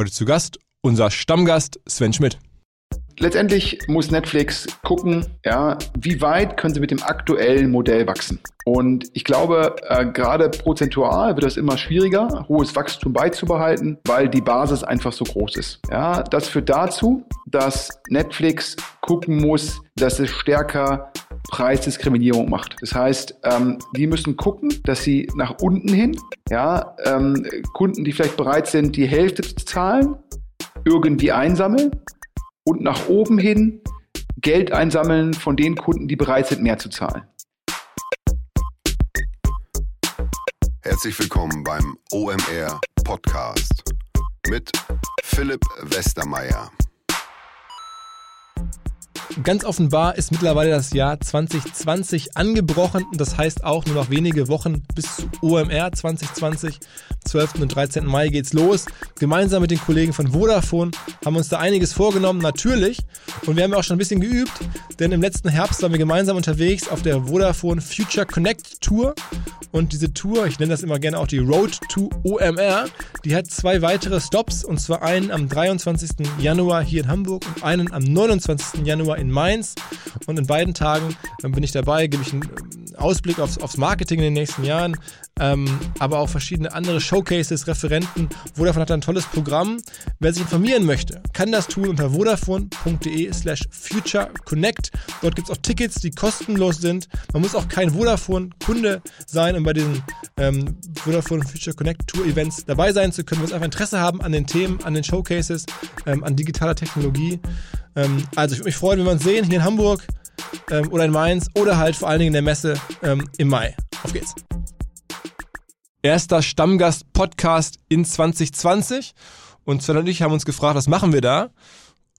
Heute zu Gast unser Stammgast Sven Schmidt. Letztendlich muss Netflix gucken, ja, wie weit können sie mit dem aktuellen Modell wachsen. Und ich glaube, äh, gerade prozentual wird es immer schwieriger, hohes Wachstum beizubehalten, weil die Basis einfach so groß ist. Ja, das führt dazu, dass Netflix gucken muss, dass es stärker Preisdiskriminierung macht. Das heißt, ähm, die müssen gucken, dass sie nach unten hin, ja, ähm, Kunden, die vielleicht bereit sind, die Hälfte zu zahlen, irgendwie einsammeln und nach oben hin Geld einsammeln von den Kunden, die bereit sind, mehr zu zahlen. Herzlich willkommen beim OMR Podcast mit Philipp Westermeier. Ganz offenbar ist mittlerweile das Jahr 2020 angebrochen das heißt auch nur noch wenige Wochen bis zu OMR 2020. 12. und 13. Mai geht's los. Gemeinsam mit den Kollegen von Vodafone haben wir uns da einiges vorgenommen, natürlich. Und wir haben auch schon ein bisschen geübt, denn im letzten Herbst waren wir gemeinsam unterwegs auf der Vodafone Future Connect Tour. Und diese Tour, ich nenne das immer gerne auch die Road to OMR, die hat zwei weitere Stops und zwar einen am 23. Januar hier in Hamburg und einen am 29. Januar in Mainz. Und in beiden Tagen bin ich dabei, gebe ich einen ähm, Ausblick aufs, aufs Marketing in den nächsten Jahren, ähm, aber auch verschiedene andere Showcases, Referenten. Vodafone hat ein tolles Programm. Wer sich informieren möchte, kann das tun unter vodafone.de slash futureconnect. Dort gibt es auch Tickets, die kostenlos sind. Man muss auch kein Vodafone-Kunde sein, um bei diesen ähm, Vodafone Future Connect Tour Events dabei sein zu können. Man muss einfach Interesse haben an den Themen, an den Showcases, ähm, an digitaler Technologie. Ähm, also ich würde mich freuen, wenn wir uns sehen hier in Hamburg ähm, oder in Mainz oder halt vor allen Dingen in der Messe ähm, im Mai. Auf geht's. Erster Stammgast-Podcast in 2020 und Sven und ich haben uns gefragt, was machen wir da?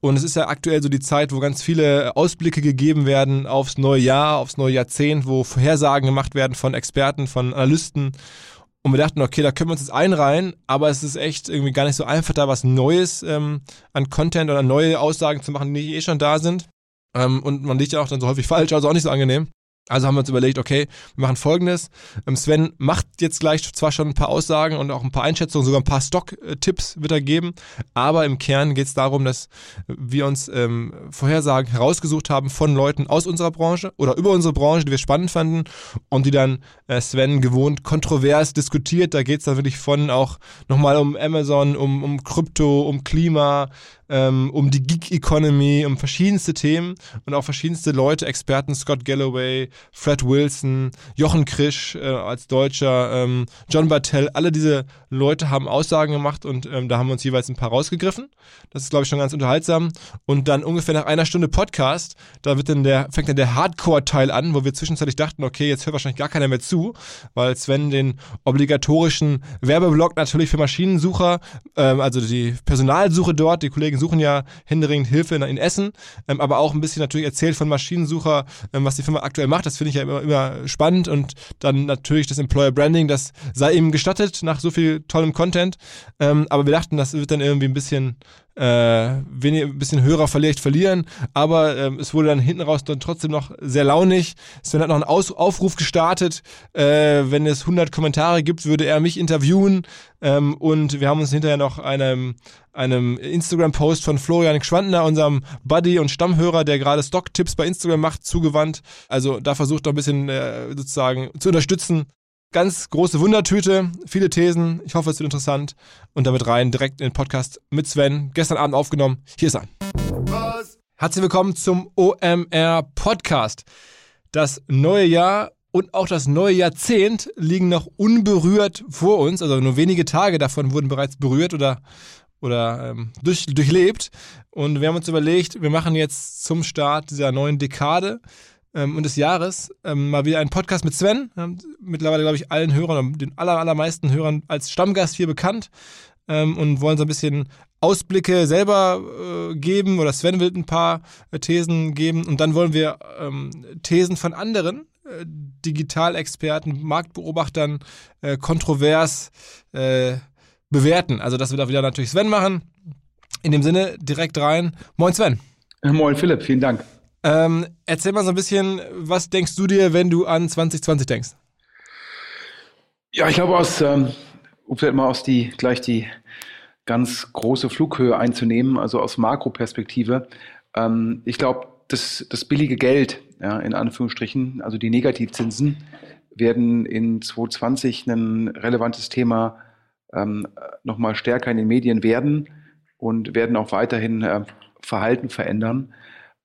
Und es ist ja aktuell so die Zeit, wo ganz viele Ausblicke gegeben werden aufs neue Jahr, aufs neue Jahrzehnt, wo Vorhersagen gemacht werden von Experten, von Analysten. Und wir dachten, okay, da können wir uns jetzt einreihen, aber es ist echt irgendwie gar nicht so einfach, da was Neues ähm, an Content oder neue Aussagen zu machen, die eh schon da sind. Ähm, und man liegt ja auch dann so häufig falsch, also auch nicht so angenehm. Also haben wir uns überlegt, okay, wir machen folgendes. Ähm, Sven macht jetzt gleich zwar schon ein paar Aussagen und auch ein paar Einschätzungen, sogar ein paar Stock-Tipps wird er geben, aber im Kern geht es darum, dass wir uns ähm, Vorhersagen herausgesucht haben von Leuten aus unserer Branche oder über unsere Branche, die wir spannend fanden und die dann äh, Sven gewohnt kontrovers diskutiert. Da geht es dann wirklich von auch nochmal um Amazon, um, um Krypto, um Klima, ähm, um die Geek Economy, um verschiedenste Themen und auch verschiedenste Leute, Experten, Scott Galloway, Fred Wilson, Jochen Krisch äh, als Deutscher, ähm, John Bartell, alle diese Leute haben Aussagen gemacht und ähm, da haben wir uns jeweils ein paar rausgegriffen. Das ist, glaube ich, schon ganz unterhaltsam. Und dann ungefähr nach einer Stunde Podcast, da wird dann der, fängt dann der Hardcore-Teil an, wo wir zwischenzeitlich dachten, okay, jetzt hört wahrscheinlich gar keiner mehr zu, weil Sven den obligatorischen Werbeblock natürlich für Maschinensucher, ähm, also die Personalsuche dort, die Kollegen suchen ja händeringend Hilfe in, in Essen, ähm, aber auch ein bisschen natürlich erzählt von Maschinensucher, ähm, was die Firma aktuell macht. Das finde ich ja immer, immer spannend und dann natürlich das Employer Branding, das sei ihm gestattet nach so viel tollem Content. Ähm, aber wir dachten, das wird dann irgendwie ein bisschen äh, wenig, ein bisschen Hörer vielleicht verlieren, aber ähm, es wurde dann hinten raus dann trotzdem noch sehr launig. Sven hat noch einen Aus Aufruf gestartet, äh, wenn es 100 Kommentare gibt, würde er mich interviewen ähm, und wir haben uns hinterher noch einem, einem Instagram-Post von Florian Schwandner, unserem Buddy und Stammhörer, der gerade Stock-Tipps bei Instagram macht, zugewandt. Also da versucht er ein bisschen äh, sozusagen zu unterstützen. Ganz große Wundertüte, viele Thesen. Ich hoffe, es wird interessant. Und damit rein direkt in den Podcast mit Sven. Gestern Abend aufgenommen. Hier ist er. Was? Herzlich willkommen zum OMR Podcast. Das neue Jahr und auch das neue Jahrzehnt liegen noch unberührt vor uns. Also nur wenige Tage davon wurden bereits berührt oder, oder ähm, durch, durchlebt. Und wir haben uns überlegt, wir machen jetzt zum Start dieser neuen Dekade ähm, und des Jahres ähm, mal wieder einen Podcast mit Sven. Ähm, mittlerweile, glaube ich, allen Hörern, den aller, allermeisten Hörern als Stammgast hier bekannt ähm, und wollen so ein bisschen Ausblicke selber äh, geben oder Sven will ein paar äh, Thesen geben und dann wollen wir ähm, Thesen von anderen äh, Digitalexperten, Marktbeobachtern äh, kontrovers äh, bewerten. Also das wird auch wieder natürlich Sven machen. In dem Sinne direkt rein. Moin Sven. Moin Philipp, vielen Dank. Ähm, erzähl mal so ein bisschen, was denkst du dir, wenn du an 2020 denkst? Ja, ich glaube aus, ähm, um vielleicht mal aus die, gleich die, ganz große Flughöhe einzunehmen, also aus Makroperspektive. Ähm, ich glaube, das, das billige Geld, ja, in Anführungsstrichen, also die Negativzinsen, werden in 2020 ein relevantes Thema ähm, nochmal stärker in den Medien werden und werden auch weiterhin äh, Verhalten verändern.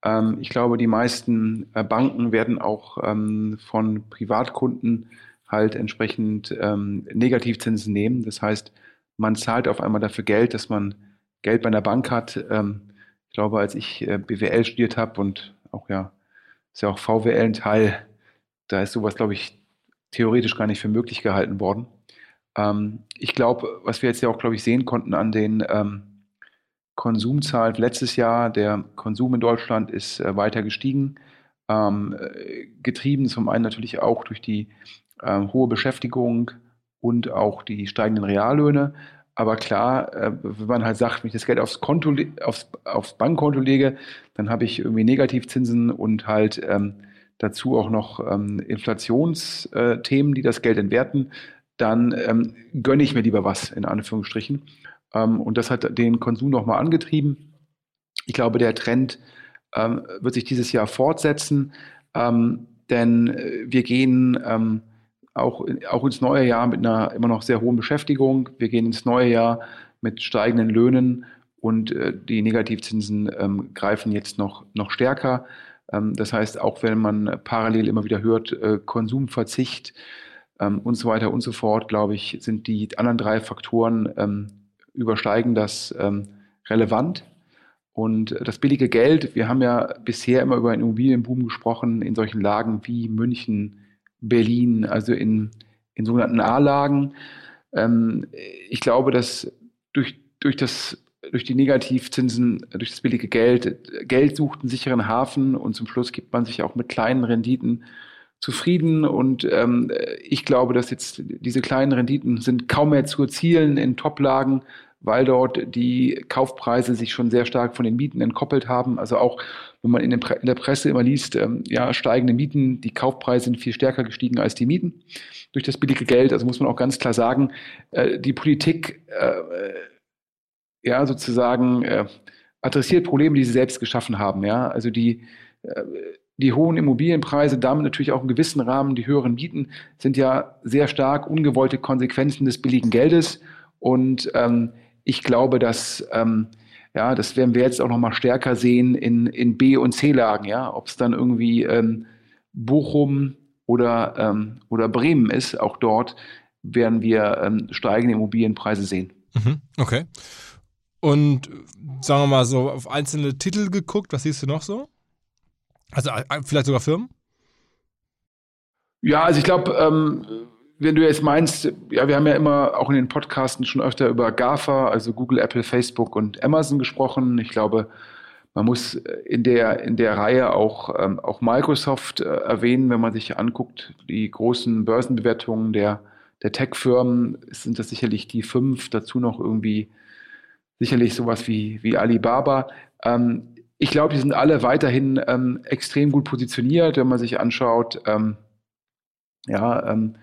Ähm, ich glaube, die meisten äh, Banken werden auch ähm, von Privatkunden halt entsprechend ähm, Negativzinsen nehmen. Das heißt, man zahlt auf einmal dafür Geld, dass man Geld bei einer Bank hat. Ich glaube, als ich äh, BWL studiert habe und auch ja, ist ja auch VWL ein Teil, da ist sowas, glaube ich, theoretisch gar nicht für möglich gehalten worden. Ich glaube, was wir jetzt ja auch, glaube ich, sehen konnten an den ähm, Konsumzahlen letztes Jahr, der Konsum in Deutschland ist äh, weiter gestiegen, ähm, getrieben zum einen natürlich auch durch die äh, hohe Beschäftigung und auch die steigenden Reallöhne. Aber klar, äh, wenn man halt sagt, wenn ich das Geld aufs Konto, aufs, aufs Bankkonto lege, dann habe ich irgendwie Negativzinsen und halt ähm, dazu auch noch ähm, Inflationsthemen, die das Geld entwerten, dann ähm, gönne ich mir lieber was, in Anführungsstrichen. Ähm, und das hat den Konsum nochmal angetrieben. Ich glaube, der Trend ähm, wird sich dieses Jahr fortsetzen, ähm, denn äh, wir gehen auch, auch ins neue Jahr mit einer immer noch sehr hohen Beschäftigung. Wir gehen ins neue Jahr mit steigenden Löhnen und äh, die Negativzinsen greifen jetzt noch, noch stärker. Das heißt, auch wenn man parallel immer wieder hört, äh, Konsumverzicht und so weiter und so fort, glaube ich, sind die anderen drei Faktoren übersteigen das ähm, relevant. Und das billige Geld, wir haben ja bisher immer über einen Immobilienboom gesprochen in solchen Lagen wie München, Berlin, also in, in sogenannten A-Lagen. Ähm, ich glaube, dass durch, durch, das, durch die Negativzinsen, durch das billige Geld, Geld sucht einen sicheren Hafen und zum Schluss gibt man sich auch mit kleinen Renditen zufrieden. Und ähm, ich glaube, dass jetzt diese kleinen Renditen sind kaum mehr zu erzielen in Top-Lagen weil dort die Kaufpreise sich schon sehr stark von den Mieten entkoppelt haben. Also auch wenn man in, in der Presse immer liest, ähm, ja, steigende Mieten, die Kaufpreise sind viel stärker gestiegen als die Mieten durch das billige Geld. Also muss man auch ganz klar sagen, äh, die Politik, äh, ja, sozusagen äh, adressiert Probleme, die sie selbst geschaffen haben. Ja, also die, äh, die hohen Immobilienpreise, damit natürlich auch im gewissen Rahmen die höheren Mieten, sind ja sehr stark ungewollte Konsequenzen des billigen Geldes. Und ähm, ich glaube, dass ähm, ja, das werden wir jetzt auch noch mal stärker sehen in, in B- und C-Lagen, ja, ob es dann irgendwie ähm, Bochum oder, ähm, oder Bremen ist, auch dort werden wir ähm, steigende Immobilienpreise sehen. Mhm, okay. Und sagen wir mal so auf einzelne Titel geguckt, was siehst du noch so? Also äh, vielleicht sogar Firmen? Ja, also ich glaube, ähm, wenn du jetzt meinst, ja, wir haben ja immer auch in den Podcasten schon öfter über GAFA, also Google, Apple, Facebook und Amazon gesprochen. Ich glaube, man muss in der, in der Reihe auch, ähm, auch Microsoft äh, erwähnen, wenn man sich anguckt, die großen Börsenbewertungen der, der Tech-Firmen, sind das sicherlich die fünf, dazu noch irgendwie sicherlich sowas wie, wie Alibaba. Ähm, ich glaube, die sind alle weiterhin ähm, extrem gut positioniert, wenn man sich anschaut, ähm, ja, ähm,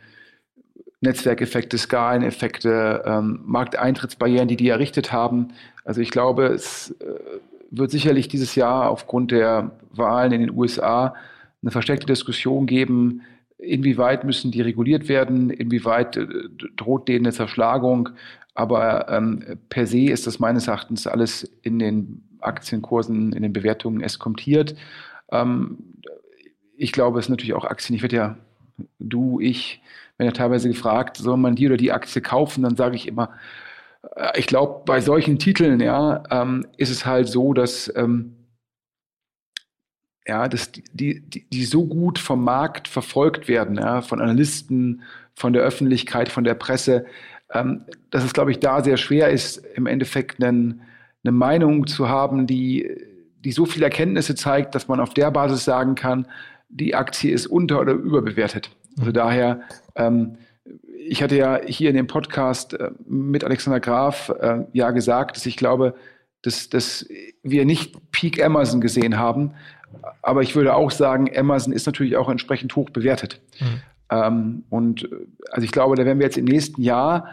Netzwerkeffekte, Skaleneffekte, ähm, Markteintrittsbarrieren, die die errichtet haben. Also ich glaube, es äh, wird sicherlich dieses Jahr aufgrund der Wahlen in den USA eine versteckte Diskussion geben, inwieweit müssen die reguliert werden, inwieweit äh, droht denen eine Zerschlagung. Aber ähm, per se ist das meines Erachtens alles in den Aktienkursen, in den Bewertungen eskontiert. Ähm, ich glaube, es sind natürlich auch Aktien, ich werde ja, du, ich, wenn er teilweise gefragt, soll man die oder die Aktie kaufen, dann sage ich immer, äh, ich glaube, bei solchen Titeln, ja, ähm, ist es halt so, dass, ähm, ja, dass die, die, die so gut vom Markt verfolgt werden, ja, von Analysten, von der Öffentlichkeit, von der Presse, ähm, dass es, glaube ich, da sehr schwer ist, im Endeffekt einen, eine Meinung zu haben, die, die so viele Erkenntnisse zeigt, dass man auf der Basis sagen kann, die Aktie ist unter- oder überbewertet. Also mhm. daher, ähm, ich hatte ja hier in dem Podcast äh, mit Alexander Graf äh, ja gesagt, dass ich glaube, dass, dass wir nicht Peak Amazon gesehen haben. Aber ich würde auch sagen, Amazon ist natürlich auch entsprechend hoch bewertet. Mhm. Ähm, und also ich glaube, da werden wir jetzt im nächsten Jahr,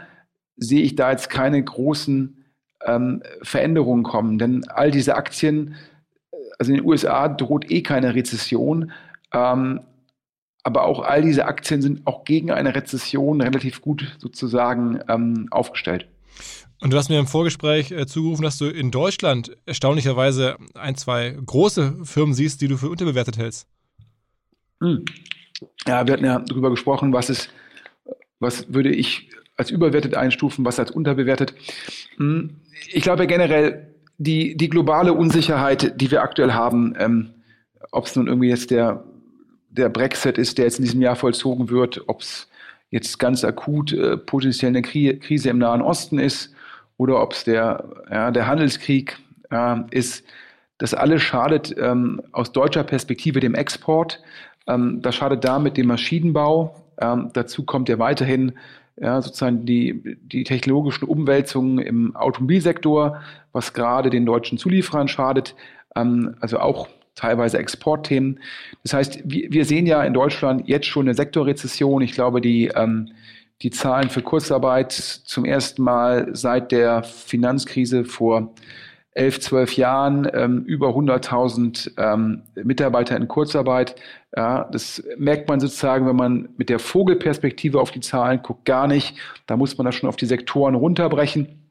sehe ich da jetzt keine großen ähm, Veränderungen kommen. Denn all diese Aktien, also in den USA droht eh keine Rezession, ähm, aber auch all diese Aktien sind auch gegen eine Rezession relativ gut sozusagen ähm, aufgestellt. Und du hast mir im Vorgespräch äh, zugerufen, dass du in Deutschland erstaunlicherweise ein, zwei große Firmen siehst, die du für unterbewertet hältst. Hm. Ja, wir hatten ja darüber gesprochen, was ist, was würde ich als überwertet einstufen, was als unterbewertet. Hm. Ich glaube generell, die, die globale Unsicherheit, die wir aktuell haben, ähm, ob es nun irgendwie jetzt der der Brexit ist, der jetzt in diesem Jahr vollzogen wird, ob es jetzt ganz akut äh, potenziell eine Kri Krise im Nahen Osten ist oder ob es der, ja, der Handelskrieg äh, ist, das alles schadet ähm, aus deutscher Perspektive dem Export. Ähm, das schadet damit dem Maschinenbau. Ähm, dazu kommt ja weiterhin ja, sozusagen die, die technologischen Umwälzungen im Automobilsektor, was gerade den deutschen Zulieferern schadet. Ähm, also auch teilweise Exportthemen. Das heißt, wir, sehen ja in Deutschland jetzt schon eine Sektorrezession. Ich glaube, die, ähm, die Zahlen für Kurzarbeit zum ersten Mal seit der Finanzkrise vor elf, zwölf Jahren ähm, über 100.000 ähm, Mitarbeiter in Kurzarbeit. Ja, das merkt man sozusagen, wenn man mit der Vogelperspektive auf die Zahlen guckt, gar nicht. Da muss man das schon auf die Sektoren runterbrechen.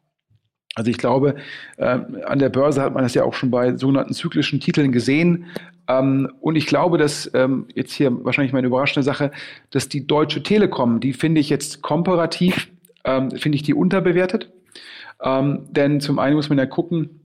Also ich glaube, äh, an der Börse hat man das ja auch schon bei sogenannten zyklischen Titeln gesehen. Ähm, und ich glaube, dass ähm, jetzt hier wahrscheinlich meine überraschende Sache, dass die Deutsche Telekom, die finde ich jetzt komparativ, ähm, finde ich die unterbewertet. Ähm, denn zum einen muss man ja gucken,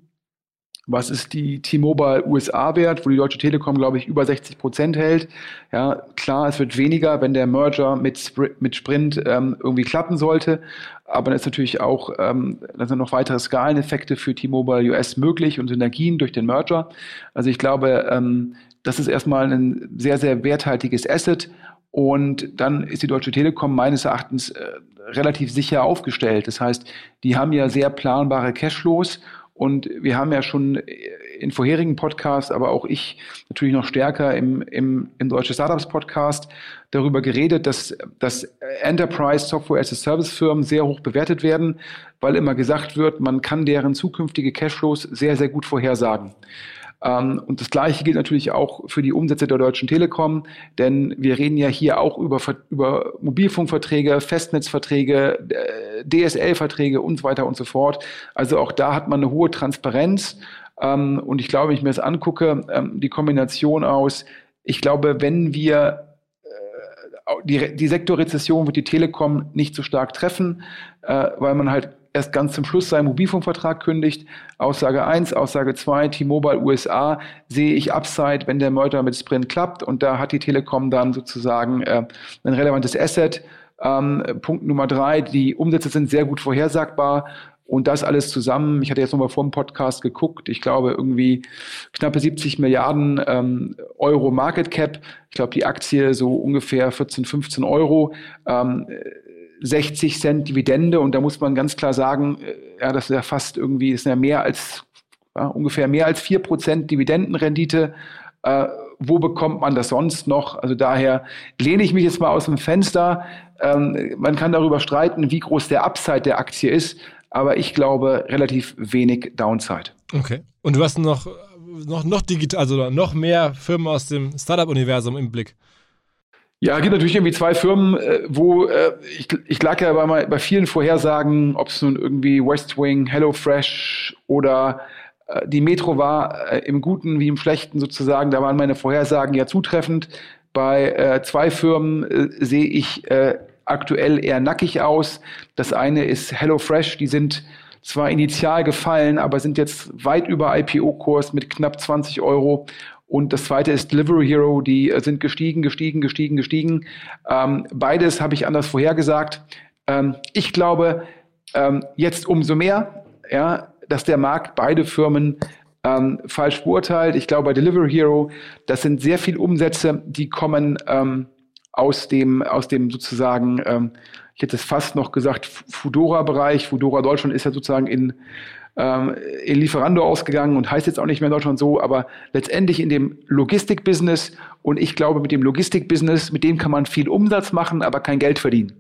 was ist die T-Mobile USA-Wert, wo die Deutsche Telekom, glaube ich, über 60 Prozent hält. Ja, klar, es wird weniger, wenn der Merger mit, Spr mit Sprint ähm, irgendwie klappen sollte. Aber dann ist natürlich auch, ähm, dann sind noch weitere Skaleneffekte für T-Mobile US möglich und Synergien durch den Merger. Also ich glaube, ähm, das ist erstmal ein sehr, sehr werthaltiges Asset. Und dann ist die Deutsche Telekom meines Erachtens äh, relativ sicher aufgestellt. Das heißt, die haben ja sehr planbare Cashflows und wir haben ja schon in vorherigen Podcasts, aber auch ich natürlich noch stärker im, im, im Deutsche Startups Podcast darüber geredet, dass, dass Enterprise Software as a Service Firmen sehr hoch bewertet werden, weil immer gesagt wird, man kann deren zukünftige Cashflows sehr, sehr gut vorhersagen. Ähm, und das Gleiche gilt natürlich auch für die Umsätze der Deutschen Telekom, denn wir reden ja hier auch über, über Mobilfunkverträge, Festnetzverträge, äh, DSL-Verträge und so weiter und so fort. Also auch da hat man eine hohe Transparenz. Ähm, und ich glaube, wenn ich mir das angucke, ähm, die Kombination aus, ich glaube, wenn wir äh, die, die Sektorrezession wird die Telekom nicht so stark treffen, äh, weil man halt erst ganz zum Schluss seinen Mobilfunkvertrag kündigt. Aussage 1, Aussage 2, T-Mobile USA sehe ich Upside, wenn der Merger mit Sprint klappt und da hat die Telekom dann sozusagen äh, ein relevantes Asset. Ähm, Punkt Nummer drei, die Umsätze sind sehr gut vorhersagbar. Und das alles zusammen, ich hatte jetzt nochmal vor dem Podcast geguckt, ich glaube irgendwie knappe 70 Milliarden ähm, Euro Market Cap. Ich glaube, die Aktie so ungefähr 14, 15 Euro. Ähm, 60 Cent Dividende und da muss man ganz klar sagen, äh, ja, das ist ja fast irgendwie, das ist ja mehr als, ja, ungefähr mehr als 4% Dividendenrendite. Äh, wo bekommt man das sonst noch? Also daher lehne ich mich jetzt mal aus dem Fenster. Ähm, man kann darüber streiten, wie groß der Upside der Aktie ist, aber ich glaube relativ wenig Downside. Okay. Und du hast noch, noch, noch digital, also noch mehr Firmen aus dem Startup-Universum im Blick. Ja, es gibt natürlich irgendwie zwei Firmen, äh, wo äh, ich, ich lag ja bei, bei vielen Vorhersagen, ob es nun irgendwie West Wing, HelloFresh oder äh, die Metro war, im Guten wie im Schlechten sozusagen, da waren meine Vorhersagen ja zutreffend. Bei äh, zwei Firmen äh, sehe ich äh, aktuell eher nackig aus. Das eine ist HelloFresh, die sind zwar initial gefallen, aber sind jetzt weit über IPO-Kurs mit knapp 20 Euro und das zweite ist Delivery Hero, die äh, sind gestiegen, gestiegen, gestiegen, gestiegen. Ähm, beides habe ich anders vorhergesagt. Ähm, ich glaube ähm, jetzt umso mehr, ja, dass der Markt beide Firmen ähm, falsch beurteilt. Ich glaube bei Delivery Hero, das sind sehr viele Umsätze, die kommen ähm, aus dem, aus dem sozusagen, ähm, ich hätte es fast noch gesagt, Fudora-Bereich. Fudora Deutschland ist ja sozusagen in ähm, in Lieferando ausgegangen und heißt jetzt auch nicht mehr in Deutschland so, aber letztendlich in dem Logistik-Business und ich glaube, mit dem Logistik-Business, mit dem kann man viel Umsatz machen, aber kein Geld verdienen.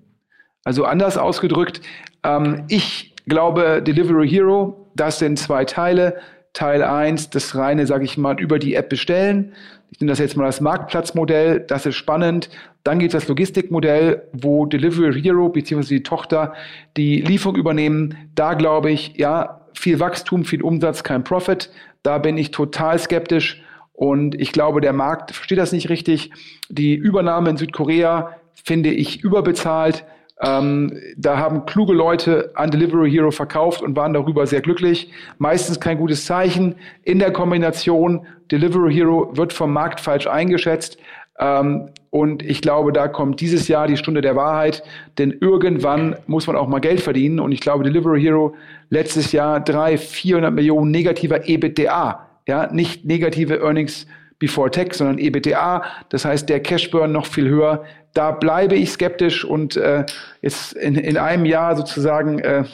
Also anders ausgedrückt, ähm, ich glaube, Delivery Hero, das sind zwei Teile. Teil 1, das reine, sage ich mal, über die App bestellen. Ich nehme das jetzt mal als Marktplatzmodell, das ist spannend. Dann gibt es das Logistikmodell, wo Delivery Hero bzw. die Tochter die Lieferung übernehmen. Da glaube ich, ja, viel Wachstum, viel Umsatz, kein Profit. Da bin ich total skeptisch und ich glaube, der Markt versteht das nicht richtig. Die Übernahme in Südkorea finde ich überbezahlt. Ähm, da haben kluge Leute an Delivery Hero verkauft und waren darüber sehr glücklich. Meistens kein gutes Zeichen. In der Kombination Delivery Hero wird vom Markt falsch eingeschätzt. Ähm, und ich glaube, da kommt dieses Jahr die Stunde der Wahrheit, denn irgendwann muss man auch mal Geld verdienen. Und ich glaube, Delivery Hero letztes Jahr drei, 400 Millionen negativer EBITDA, ja, nicht negative Earnings before tax, sondern EBITDA. Das heißt, der Cashburn noch viel höher. Da bleibe ich skeptisch und äh, jetzt in, in einem Jahr sozusagen äh,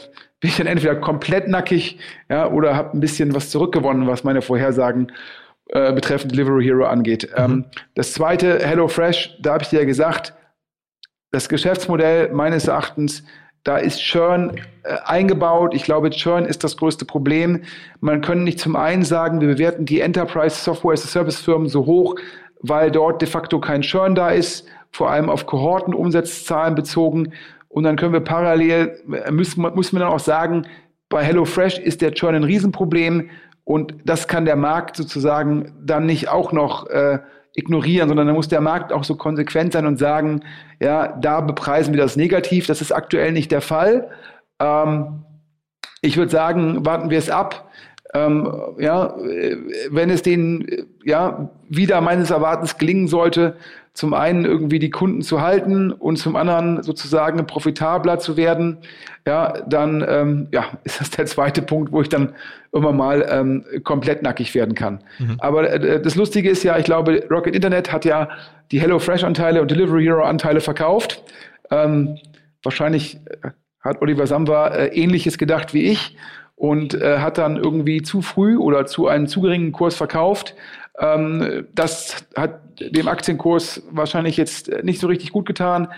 bin ich dann entweder komplett nackig ja, oder habe ein bisschen was zurückgewonnen, was meine Vorhersagen äh, betreffend Delivery Hero angeht. Mhm. Ähm, das zweite, HelloFresh, da habe ich dir ja gesagt, das Geschäftsmodell meines Erachtens, da ist Churn äh, eingebaut. Ich glaube, Churn ist das größte Problem. Man kann nicht zum einen sagen, wir bewerten die Enterprise Software as a Service Firmen so hoch, weil dort de facto kein Churn da ist, vor allem auf Kohorten, Umsatzzahlen bezogen. Und dann können wir parallel, äh, müssen, müssen wir dann auch sagen, bei HelloFresh ist der Churn ein Riesenproblem. Und das kann der Markt sozusagen dann nicht auch noch äh, ignorieren, sondern dann muss der Markt auch so konsequent sein und sagen, ja, da bepreisen wir das negativ. Das ist aktuell nicht der Fall. Ähm, ich würde sagen, warten wir es ab. Ähm, ja, wenn es denen ja wieder meines Erwartens gelingen sollte, zum einen irgendwie die Kunden zu halten und zum anderen sozusagen profitabler zu werden, ja, dann ähm, ja, ist das der zweite Punkt, wo ich dann immer mal ähm, komplett nackig werden kann. Mhm. Aber äh, das Lustige ist ja, ich glaube, Rocket Internet hat ja die HelloFresh-Anteile und Delivery Hero-Anteile verkauft. Ähm, wahrscheinlich äh, hat Oliver Samba äh, ähnliches gedacht wie ich und äh, hat dann irgendwie zu früh oder zu einem zu geringen Kurs verkauft. Ähm, das hat dem Aktienkurs wahrscheinlich jetzt nicht so richtig gut getan.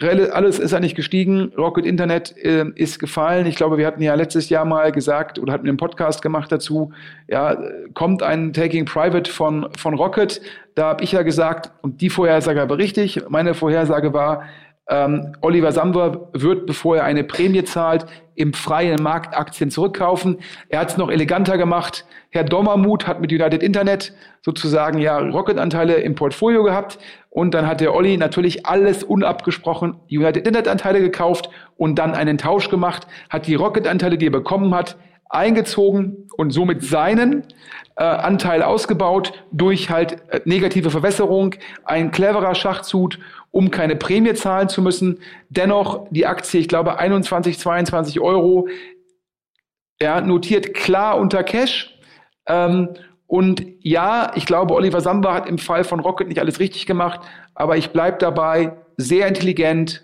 Äh, alles ist eigentlich gestiegen. Rocket Internet äh, ist gefallen. Ich glaube, wir hatten ja letztes Jahr mal gesagt oder hatten einen Podcast gemacht dazu. Ja, kommt ein Taking Private von, von Rocket. Da habe ich ja gesagt, und die Vorhersage war richtig. Meine Vorhersage war, ähm, Oliver Samba wird, bevor er eine Prämie zahlt, im freien Markt Aktien zurückkaufen. Er hat es noch eleganter gemacht. Herr Dommermuth hat mit United Internet sozusagen ja Rocket-Anteile im Portfolio gehabt. Und dann hat der Olli natürlich alles unabgesprochen United Internet-Anteile gekauft und dann einen Tausch gemacht, hat die Rocket-Anteile, die er bekommen hat, eingezogen und somit seinen äh, Anteil ausgebaut durch halt äh, negative Verwässerung, ein cleverer Schachzug um keine Prämie zahlen zu müssen. Dennoch die Aktie, ich glaube 21, 22 Euro, ja, notiert klar unter Cash. Ähm, und ja, ich glaube, Oliver Samba hat im Fall von Rocket nicht alles richtig gemacht, aber ich bleibe dabei, sehr intelligent,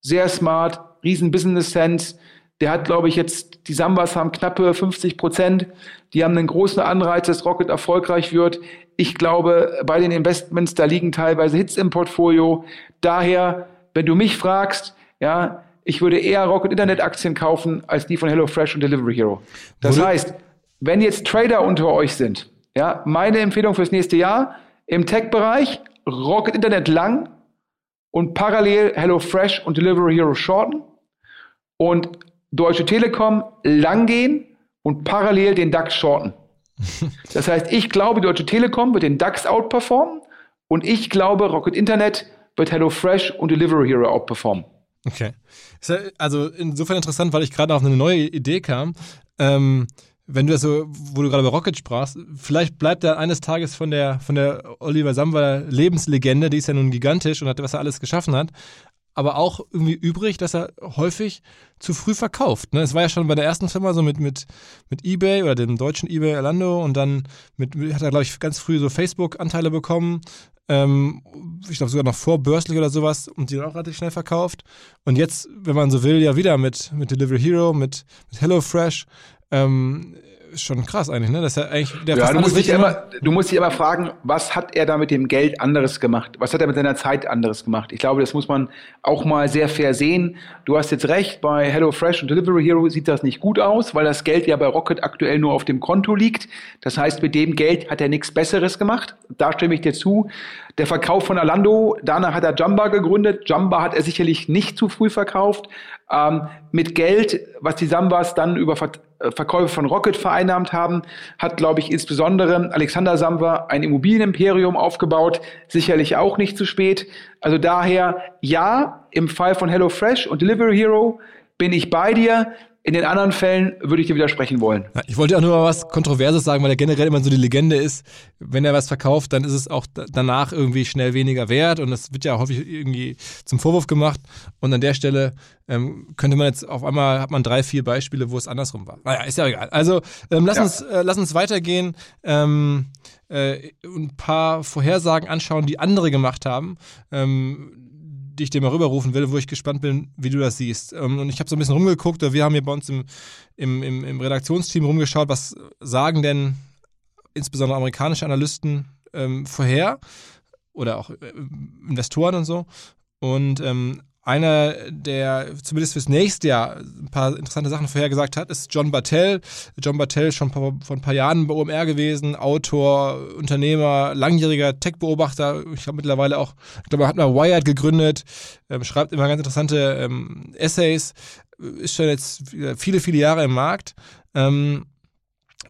sehr smart, riesen Business Sense. Der hat, glaube ich, jetzt, die Sambas haben knappe 50 Prozent. Die haben einen großen Anreiz, dass Rocket erfolgreich wird. Ich glaube, bei den Investments, da liegen teilweise Hits im Portfolio. Daher, wenn du mich fragst, ja, ich würde eher Rocket Internet Aktien kaufen als die von HelloFresh und Delivery Hero. Das heißt, wenn jetzt Trader unter euch sind, ja, meine Empfehlung fürs nächste Jahr im Tech-Bereich Rocket Internet lang und parallel HelloFresh und Delivery Hero shorten und Deutsche Telekom lang gehen und parallel den DAX shorten. Das heißt, ich glaube, Deutsche Telekom wird den DAX outperformen und ich glaube, Rocket Internet wird HelloFresh und Delivery Hero outperformen. Okay. Also insofern interessant, weil ich gerade auf eine neue Idee kam. Ähm, wenn du das so, wo du gerade über Rocket sprachst, vielleicht bleibt er eines Tages von der, von der Oliver Samba Lebenslegende, die ist ja nun gigantisch und hat, was er alles geschaffen hat, aber auch irgendwie übrig, dass er häufig zu früh verkauft. Ne? Es war ja schon bei der ersten Firma so mit, mit, mit eBay oder dem deutschen eBay Orlando und dann mit, hat er, glaube ich, ganz früh so Facebook-Anteile bekommen. Ähm, ich glaube sogar noch vor Börslich oder sowas und die dann auch relativ schnell verkauft. Und jetzt, wenn man so will, ja wieder mit, mit Delivery Hero, mit, mit HelloFresh. Ähm, schon krass eigentlich, ne? Das ist ja eigentlich der ja, du, musst dich immer, du musst dich immer fragen, was hat er da mit dem Geld anderes gemacht? Was hat er mit seiner Zeit anderes gemacht? Ich glaube, das muss man auch mal sehr fair sehen. Du hast jetzt recht, bei HelloFresh und Delivery Hero sieht das nicht gut aus, weil das Geld ja bei Rocket aktuell nur auf dem Konto liegt. Das heißt, mit dem Geld hat er nichts Besseres gemacht. Da stimme ich dir zu. Der Verkauf von Alando, danach hat er Jumba gegründet. Jumba hat er sicherlich nicht zu früh verkauft. Ähm, mit Geld, was die Sambas dann über Ver äh, Verkäufe von Rocket vereinnahmt haben, hat, glaube ich, insbesondere Alexander Samba ein Immobilienimperium aufgebaut. Sicherlich auch nicht zu spät. Also daher, ja, im Fall von HelloFresh und Delivery Hero bin ich bei dir. In den anderen Fällen würde ich dir widersprechen wollen. Ich wollte auch nur mal was Kontroverses sagen, weil er generell immer so die Legende ist, wenn er was verkauft, dann ist es auch danach irgendwie schnell weniger wert und das wird ja häufig irgendwie zum Vorwurf gemacht. Und an der Stelle ähm, könnte man jetzt auf einmal, hat man drei, vier Beispiele, wo es andersrum war. Naja, ist ja egal. Also ähm, lass, ja. Uns, äh, lass uns weitergehen. Ähm, äh, ein paar Vorhersagen anschauen, die andere gemacht haben. Ähm, die ich dir mal rüberrufen will, wo ich gespannt bin, wie du das siehst. Ähm, und ich habe so ein bisschen rumgeguckt, wir haben hier bei uns im, im, im, Redaktionsteam rumgeschaut, was sagen denn insbesondere amerikanische Analysten ähm, vorher oder auch äh, Investoren und so. Und ähm, einer, der zumindest fürs nächste Jahr ein paar interessante Sachen vorhergesagt hat, ist John Bartell. John Bartell schon vor, vor ein paar Jahren bei OMR gewesen, Autor, Unternehmer, langjähriger Tech-Beobachter. Ich glaube mittlerweile auch, ich glaube, er hat mal Wired gegründet, ähm, schreibt immer ganz interessante ähm, Essays, ist schon jetzt viele, viele Jahre im Markt. Ähm,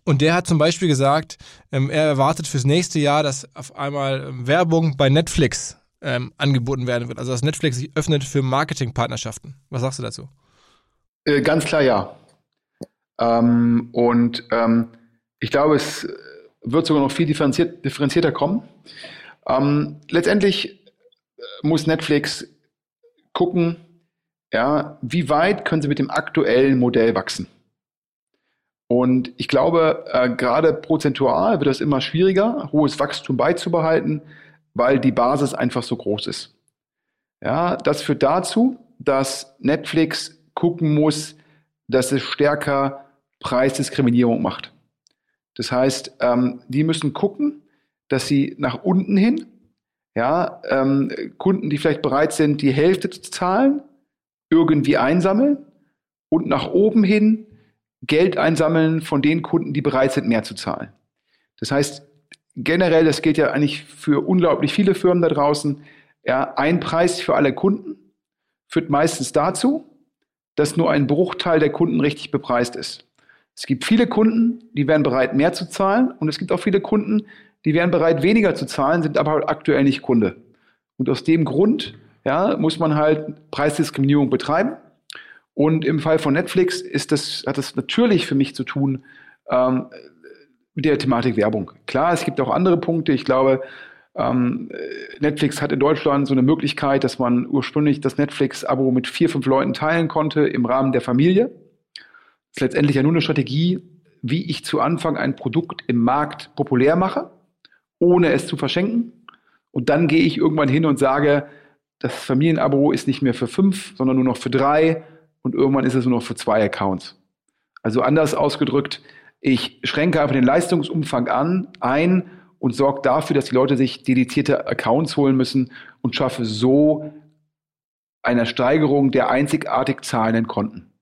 und der hat zum Beispiel gesagt, ähm, er erwartet fürs nächste Jahr, dass auf einmal ähm, Werbung bei Netflix ähm, angeboten werden wird. Also dass Netflix sich öffnet für Marketingpartnerschaften. Was sagst du dazu? Äh, ganz klar ja. Ähm, und ähm, ich glaube, es wird sogar noch viel differenziert, differenzierter kommen. Ähm, letztendlich äh, muss Netflix gucken, ja, wie weit können sie mit dem aktuellen Modell wachsen. Und ich glaube, äh, gerade prozentual wird das immer schwieriger, hohes Wachstum beizubehalten weil die Basis einfach so groß ist. Ja, das führt dazu, dass Netflix gucken muss, dass es stärker Preisdiskriminierung macht. Das heißt, ähm, die müssen gucken, dass sie nach unten hin, ja, ähm, Kunden, die vielleicht bereit sind, die Hälfte zu zahlen, irgendwie einsammeln und nach oben hin Geld einsammeln von den Kunden, die bereit sind, mehr zu zahlen. Das heißt, generell, das gilt ja eigentlich für unglaublich viele Firmen da draußen, ja, ein Preis für alle Kunden führt meistens dazu, dass nur ein Bruchteil der Kunden richtig bepreist ist. Es gibt viele Kunden, die wären bereit, mehr zu zahlen und es gibt auch viele Kunden, die wären bereit, weniger zu zahlen, sind aber aktuell nicht Kunde. Und aus dem Grund ja, muss man halt Preisdiskriminierung betreiben. Und im Fall von Netflix ist das, hat das natürlich für mich zu tun, ähm, mit der Thematik Werbung. Klar, es gibt auch andere Punkte. Ich glaube, ähm, Netflix hat in Deutschland so eine Möglichkeit, dass man ursprünglich das Netflix-Abo mit vier, fünf Leuten teilen konnte im Rahmen der Familie. Das ist letztendlich ja nur eine Strategie, wie ich zu Anfang ein Produkt im Markt populär mache, ohne es zu verschenken. Und dann gehe ich irgendwann hin und sage, das Familienabo ist nicht mehr für fünf, sondern nur noch für drei und irgendwann ist es nur noch für zwei Accounts. Also anders ausgedrückt, ich schränke einfach den Leistungsumfang an, ein und sorge dafür, dass die Leute sich dedizierte Accounts holen müssen und schaffe so eine Steigerung der einzigartig zahlenden Konten.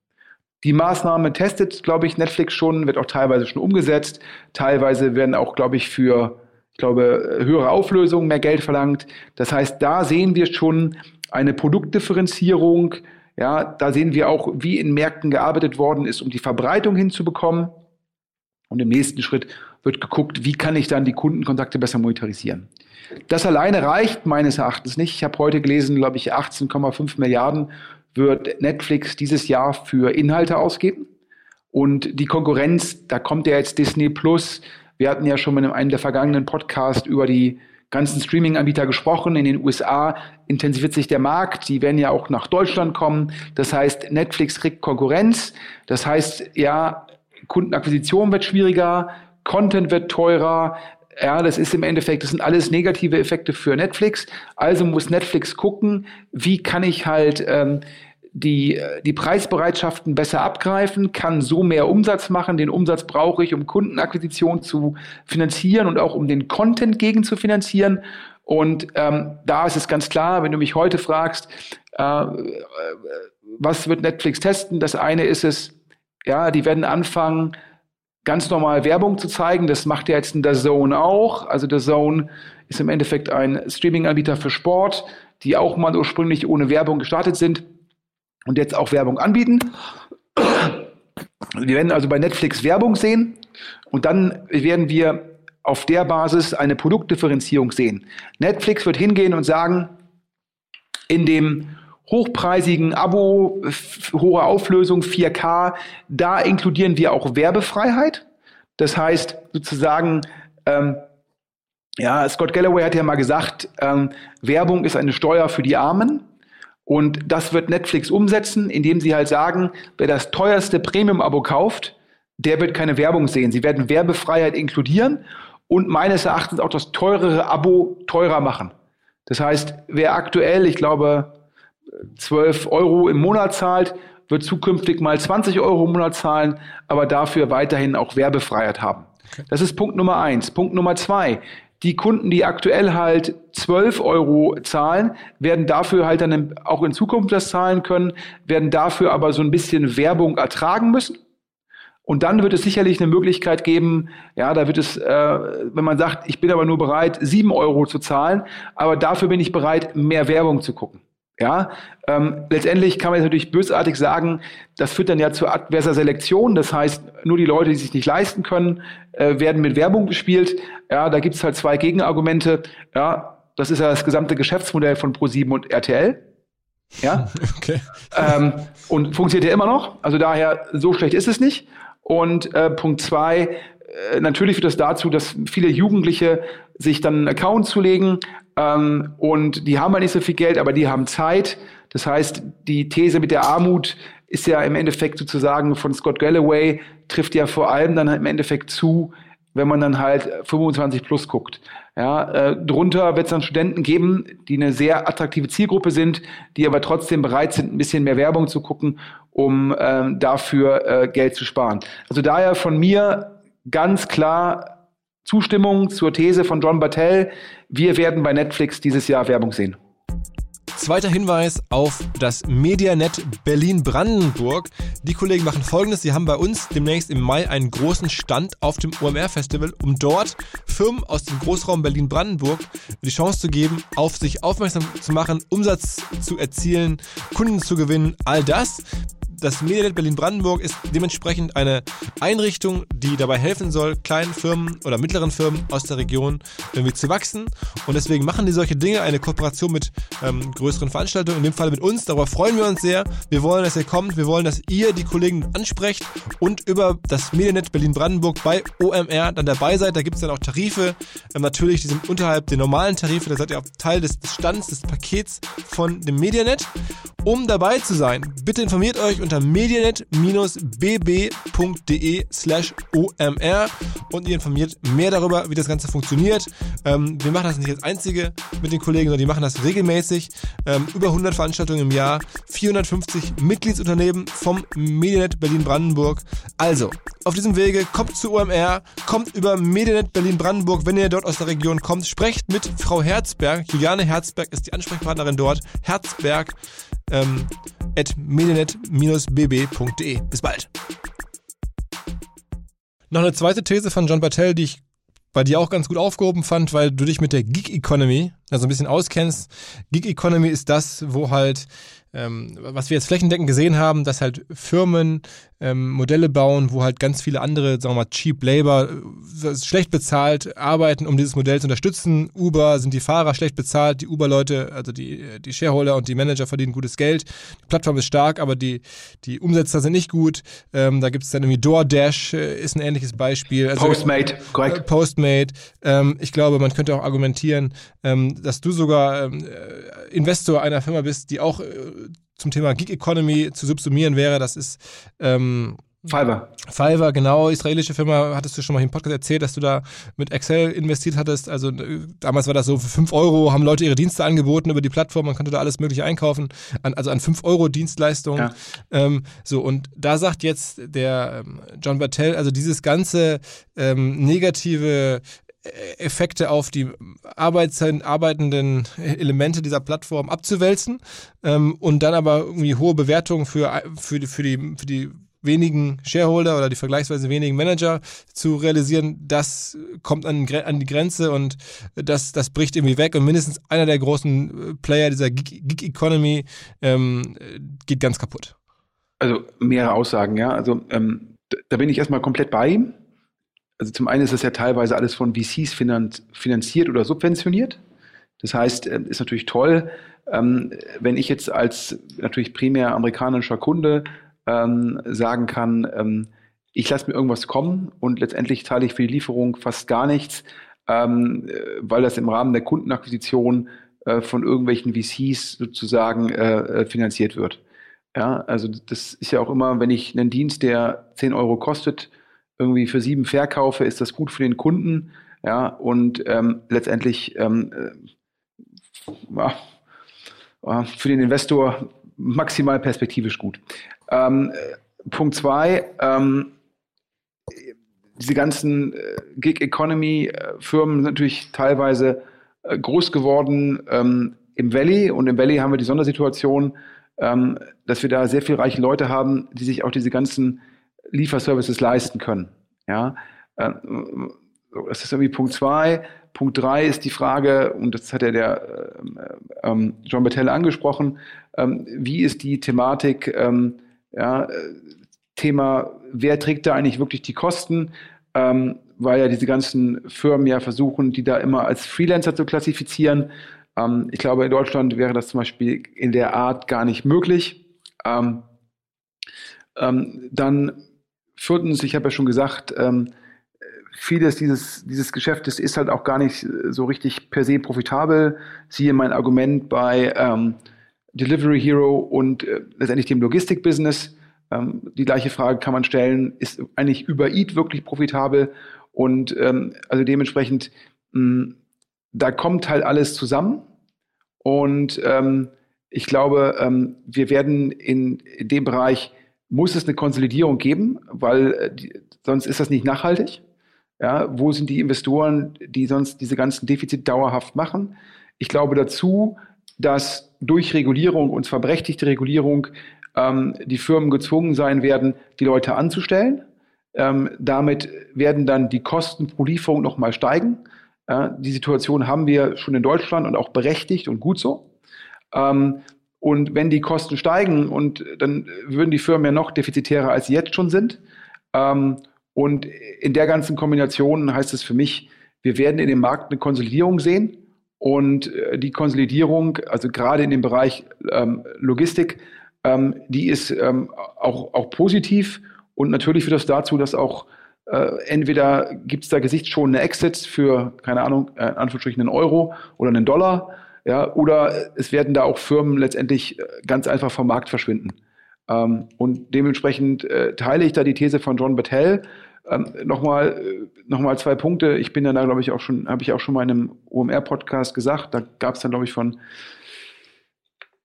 Die Maßnahme testet, glaube ich, Netflix schon, wird auch teilweise schon umgesetzt. Teilweise werden auch, glaube ich, für, ich glaube, höhere Auflösungen mehr Geld verlangt. Das heißt, da sehen wir schon eine Produktdifferenzierung. Ja, da sehen wir auch, wie in Märkten gearbeitet worden ist, um die Verbreitung hinzubekommen. Und im nächsten Schritt wird geguckt, wie kann ich dann die Kundenkontakte besser monetarisieren. Das alleine reicht meines Erachtens nicht. Ich habe heute gelesen, glaube ich, 18,5 Milliarden wird Netflix dieses Jahr für Inhalte ausgeben. Und die Konkurrenz, da kommt ja jetzt Disney Plus. Wir hatten ja schon in einem der vergangenen Podcasts über die ganzen Streaming-Anbieter gesprochen. In den USA intensiviert sich der Markt. Die werden ja auch nach Deutschland kommen. Das heißt, Netflix kriegt Konkurrenz. Das heißt, ja, Kundenakquisition wird schwieriger, Content wird teurer. Ja, das ist im Endeffekt, das sind alles negative Effekte für Netflix. Also muss Netflix gucken, wie kann ich halt ähm, die, die Preisbereitschaften besser abgreifen, kann so mehr Umsatz machen. Den Umsatz brauche ich, um Kundenakquisition zu finanzieren und auch um den Content gegen zu finanzieren. Und ähm, da ist es ganz klar, wenn du mich heute fragst, äh, was wird Netflix testen? Das eine ist es, ja, die werden anfangen, ganz normal Werbung zu zeigen. Das macht ja jetzt der Zone auch. Also der Zone ist im Endeffekt ein Streaming-Anbieter für Sport, die auch mal ursprünglich ohne Werbung gestartet sind und jetzt auch Werbung anbieten. Wir werden also bei Netflix Werbung sehen und dann werden wir auf der Basis eine Produktdifferenzierung sehen. Netflix wird hingehen und sagen, in dem hochpreisigen Abo, hohe Auflösung, 4K, da inkludieren wir auch Werbefreiheit. Das heißt sozusagen, ähm, ja, Scott Galloway hat ja mal gesagt, ähm, Werbung ist eine Steuer für die Armen. Und das wird Netflix umsetzen, indem sie halt sagen, wer das teuerste Premium-Abo kauft, der wird keine Werbung sehen. Sie werden Werbefreiheit inkludieren und meines Erachtens auch das teurere Abo teurer machen. Das heißt, wer aktuell, ich glaube, 12 Euro im Monat zahlt, wird zukünftig mal 20 Euro im Monat zahlen, aber dafür weiterhin auch Werbefreiheit haben. Okay. Das ist Punkt Nummer eins. Punkt Nummer zwei. Die Kunden, die aktuell halt 12 Euro zahlen, werden dafür halt dann auch in Zukunft das zahlen können, werden dafür aber so ein bisschen Werbung ertragen müssen. Und dann wird es sicherlich eine Möglichkeit geben, ja, da wird es, äh, wenn man sagt, ich bin aber nur bereit, sieben Euro zu zahlen, aber dafür bin ich bereit, mehr Werbung zu gucken. Ja, ähm, letztendlich kann man jetzt natürlich bösartig sagen, das führt dann ja zur adverser Selektion. Das heißt, nur die Leute, die sich nicht leisten können, äh, werden mit Werbung bespielt. Ja, da gibt es halt zwei Gegenargumente. Ja, das ist ja das gesamte Geschäftsmodell von Pro7 und RTL. Ja, okay. ähm, und funktioniert ja immer noch. Also daher, so schlecht ist es nicht. Und äh, Punkt zwei, äh, natürlich führt das dazu, dass viele Jugendliche sich dann einen Account zulegen ähm, und die haben halt nicht so viel Geld, aber die haben Zeit. Das heißt, die These mit der Armut ist ja im Endeffekt sozusagen von Scott Galloway, trifft ja vor allem dann halt im Endeffekt zu, wenn man dann halt 25 plus guckt. Ja, äh, drunter wird es dann Studenten geben, die eine sehr attraktive Zielgruppe sind, die aber trotzdem bereit sind, ein bisschen mehr Werbung zu gucken, um ähm, dafür äh, Geld zu sparen. Also daher von mir ganz klar Zustimmung zur These von John Battelle. Wir werden bei Netflix dieses Jahr Werbung sehen. Zweiter Hinweis auf das Medianet Berlin-Brandenburg. Die Kollegen machen folgendes. Sie haben bei uns demnächst im Mai einen großen Stand auf dem OMR-Festival, um dort Firmen aus dem Großraum Berlin-Brandenburg die Chance zu geben, auf sich aufmerksam zu machen, Umsatz zu erzielen, Kunden zu gewinnen, all das das Medianet Berlin-Brandenburg ist dementsprechend eine Einrichtung, die dabei helfen soll, kleinen Firmen oder mittleren Firmen aus der Region irgendwie zu wachsen. Und deswegen machen die solche Dinge, eine Kooperation mit ähm, größeren Veranstaltungen, in dem Fall mit uns. Darüber freuen wir uns sehr. Wir wollen, dass ihr kommt. Wir wollen, dass ihr die Kollegen ansprecht und über das Medianet Berlin-Brandenburg bei OMR dann dabei seid. Da gibt es dann auch Tarife. Ähm, natürlich, die sind unterhalb der normalen Tarife. Da seid ihr auch Teil des, Stands, des Pakets von dem Medianet. Um dabei zu sein, bitte informiert euch unter medianet-bb.de slash omr und ihr informiert mehr darüber, wie das Ganze funktioniert. Ähm, wir machen das nicht als einzige mit den Kollegen, sondern die machen das regelmäßig. Ähm, über 100 Veranstaltungen im Jahr, 450 Mitgliedsunternehmen vom Medianet Berlin-Brandenburg. Also, auf diesem Wege kommt zu OMR, kommt über Medianet Berlin-Brandenburg, wenn ihr dort aus der Region kommt, sprecht mit Frau Herzberg. Juliane Herzberg ist die Ansprechpartnerin dort. Herzberg ähm, at medianet-bb.de. Bis bald. Noch eine zweite These von John Bartell, die ich bei dir auch ganz gut aufgehoben fand, weil du dich mit der Gig Economy also ein bisschen auskennst. Gig Economy ist das, wo halt ähm, was wir jetzt flächendeckend gesehen haben, dass halt Firmen ähm, Modelle bauen, wo halt ganz viele andere, sagen wir mal, Cheap Labor, äh, schlecht bezahlt arbeiten, um dieses Modell zu unterstützen. Uber sind die Fahrer schlecht bezahlt, die Uber-Leute, also die, die Shareholder und die Manager verdienen gutes Geld. Die Plattform ist stark, aber die, die Umsetzer sind nicht gut. Ähm, da gibt es dann irgendwie DoorDash, äh, ist ein ähnliches Beispiel. Also, Postmate, korrekt. Äh, Postmate. Ähm, ich glaube, man könnte auch argumentieren, ähm, dass du sogar ähm, äh, Investor einer Firma bist, die auch äh, zum Thema Gig Economy zu subsumieren wäre. Das ist ähm, Fiverr. Fiverr, genau, israelische Firma, hattest du schon mal im Podcast erzählt, dass du da mit Excel investiert hattest. Also äh, damals war das so, für 5 Euro haben Leute ihre Dienste angeboten über die Plattform, man konnte da alles mögliche einkaufen, an, also an 5 Euro Dienstleistungen. Ja. Ähm, so, und da sagt jetzt der ähm, John Battelle, also dieses ganze ähm, negative Effekte auf die arbeitenden Elemente dieser Plattform abzuwälzen ähm, und dann aber irgendwie hohe Bewertungen für, für, die, für, die, für die wenigen Shareholder oder die vergleichsweise wenigen Manager zu realisieren, das kommt an, an die Grenze und das, das bricht irgendwie weg und mindestens einer der großen äh, Player dieser Gig-Economy ähm, geht ganz kaputt. Also mehrere Aussagen, ja. Also ähm, da bin ich erstmal komplett bei ihm also zum einen ist das ja teilweise alles von VCs finanziert oder subventioniert. Das heißt, äh, ist natürlich toll, ähm, wenn ich jetzt als natürlich primär amerikanischer Kunde ähm, sagen kann, ähm, ich lasse mir irgendwas kommen und letztendlich zahle ich für die Lieferung fast gar nichts, äh, weil das im Rahmen der Kundenakquisition äh, von irgendwelchen VCs sozusagen finanziert wird. Ja, also das ist ja auch immer, wenn ich einen Dienst, der 10 Euro kostet, irgendwie für sieben verkaufe, ist das gut für den Kunden. Ja, und ähm, letztendlich ähm, äh, für den Investor maximal perspektivisch gut. Ähm, Punkt zwei, ähm, diese ganzen äh, Gig Economy Firmen sind natürlich teilweise äh, groß geworden ähm, im Valley und im Valley haben wir die Sondersituation, ähm, dass wir da sehr viele reiche Leute haben, die sich auch diese ganzen Lieferservices leisten können. Ja, ähm, das ist irgendwie Punkt zwei. Punkt drei ist die Frage, und das hat ja der äh, ähm, John Battelle angesprochen, ähm, wie ist die Thematik, ähm, ja, Thema, wer trägt da eigentlich wirklich die Kosten? Ähm, weil ja diese ganzen Firmen ja versuchen, die da immer als Freelancer zu klassifizieren. Ähm, ich glaube, in Deutschland wäre das zum Beispiel in der Art gar nicht möglich. dann Viertens, ich habe ja schon gesagt, ähm, vieles dieses, dieses Geschäftes ist halt auch gar nicht so richtig per se profitabel. Siehe mein Argument bei ähm, Delivery Hero und äh, letztendlich dem Logistik-Business. Ähm, die gleiche Frage kann man stellen, ist eigentlich über Eat wirklich profitabel? Und ähm, also dementsprechend, mh, da kommt halt alles zusammen. Und ähm, ich glaube, ähm, wir werden in dem Bereich muss es eine Konsolidierung geben, weil äh, die, sonst ist das nicht nachhaltig. Ja, wo sind die Investoren, die sonst diese ganzen Defizite dauerhaft machen? Ich glaube dazu, dass durch Regulierung und zwar berechtigte Regulierung ähm, die Firmen gezwungen sein werden, die Leute anzustellen. Ähm, damit werden dann die Kosten pro Lieferung nochmal steigen. Ja, die Situation haben wir schon in Deutschland und auch berechtigt und gut so. Ähm, und wenn die Kosten steigen, und dann würden die Firmen ja noch defizitärer als sie jetzt schon sind. Ähm, und in der ganzen Kombination heißt es für mich, wir werden in dem Markt eine Konsolidierung sehen. Und äh, die Konsolidierung, also gerade in dem Bereich ähm, Logistik, ähm, die ist ähm, auch, auch positiv. Und natürlich führt das dazu, dass auch äh, entweder gibt es da gesichtsschonende Exits für, keine Ahnung, äh, in Anführungsstrichen einen Euro oder einen Dollar ja, oder es werden da auch Firmen letztendlich äh, ganz einfach vom Markt verschwinden. Ähm, und dementsprechend äh, teile ich da die These von John Battelle. Ähm, nochmal, äh, nochmal zwei Punkte. Ich bin ja da, glaube ich, auch schon, habe ich auch schon mal in einem OMR-Podcast gesagt. Da gab es dann, glaube ich, von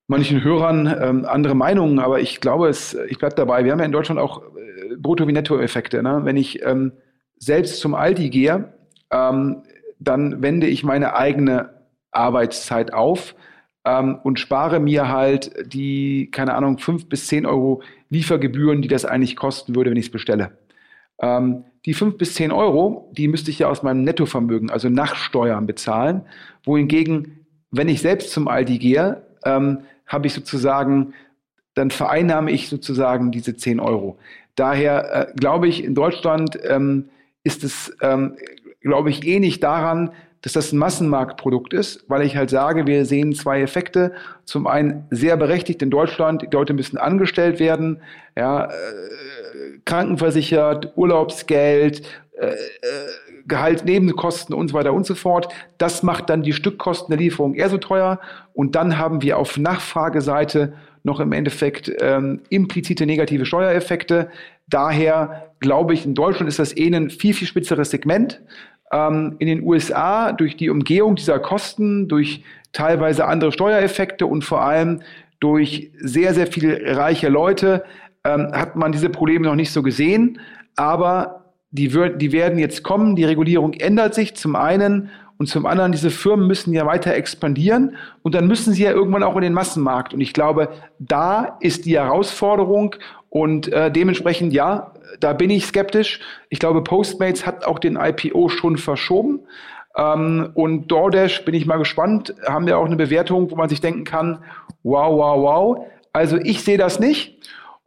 manchen Hörern ähm, andere Meinungen, aber ich glaube, es, ich bleibe dabei. Wir haben ja in Deutschland auch äh, Brutto- wie Netto-Effekte. Ne? Wenn ich ähm, selbst zum Aldi gehe, ähm, dann wende ich meine eigene Arbeitszeit auf ähm, und spare mir halt die, keine Ahnung, fünf bis zehn Euro Liefergebühren, die das eigentlich kosten würde, wenn ich es bestelle. Ähm, die fünf bis zehn Euro, die müsste ich ja aus meinem Nettovermögen, also nach Steuern bezahlen. Wohingegen, wenn ich selbst zum Aldi gehe, ähm, habe ich sozusagen, dann vereinnahme ich sozusagen diese zehn Euro. Daher äh, glaube ich, in Deutschland ähm, ist es, ähm, glaube ich, ähnlich daran, dass das ein Massenmarktprodukt ist, weil ich halt sage, wir sehen zwei Effekte. Zum einen sehr berechtigt in Deutschland, die Leute müssen angestellt werden, ja, äh, krankenversichert, Urlaubsgeld, äh, äh, Gehalt, Nebenkosten und so weiter und so fort. Das macht dann die Stückkosten der Lieferung eher so teuer. Und dann haben wir auf Nachfrageseite noch im Endeffekt ähm, implizite negative Steuereffekte. daher glaube ich, in Deutschland ist das eh ein viel, viel spitzeres Segment. Ähm, in den USA durch die Umgehung dieser Kosten, durch teilweise andere Steuereffekte und vor allem durch sehr, sehr viele reiche Leute ähm, hat man diese Probleme noch nicht so gesehen. Aber die, die werden jetzt kommen. Die Regulierung ändert sich zum einen und zum anderen, diese Firmen müssen ja weiter expandieren und dann müssen sie ja irgendwann auch in den Massenmarkt. Und ich glaube, da ist die Herausforderung und äh, dementsprechend, ja, da bin ich skeptisch. Ich glaube, Postmates hat auch den IPO schon verschoben. Ähm, und DoorDash, bin ich mal gespannt, haben wir auch eine Bewertung, wo man sich denken kann, wow, wow, wow. Also ich sehe das nicht.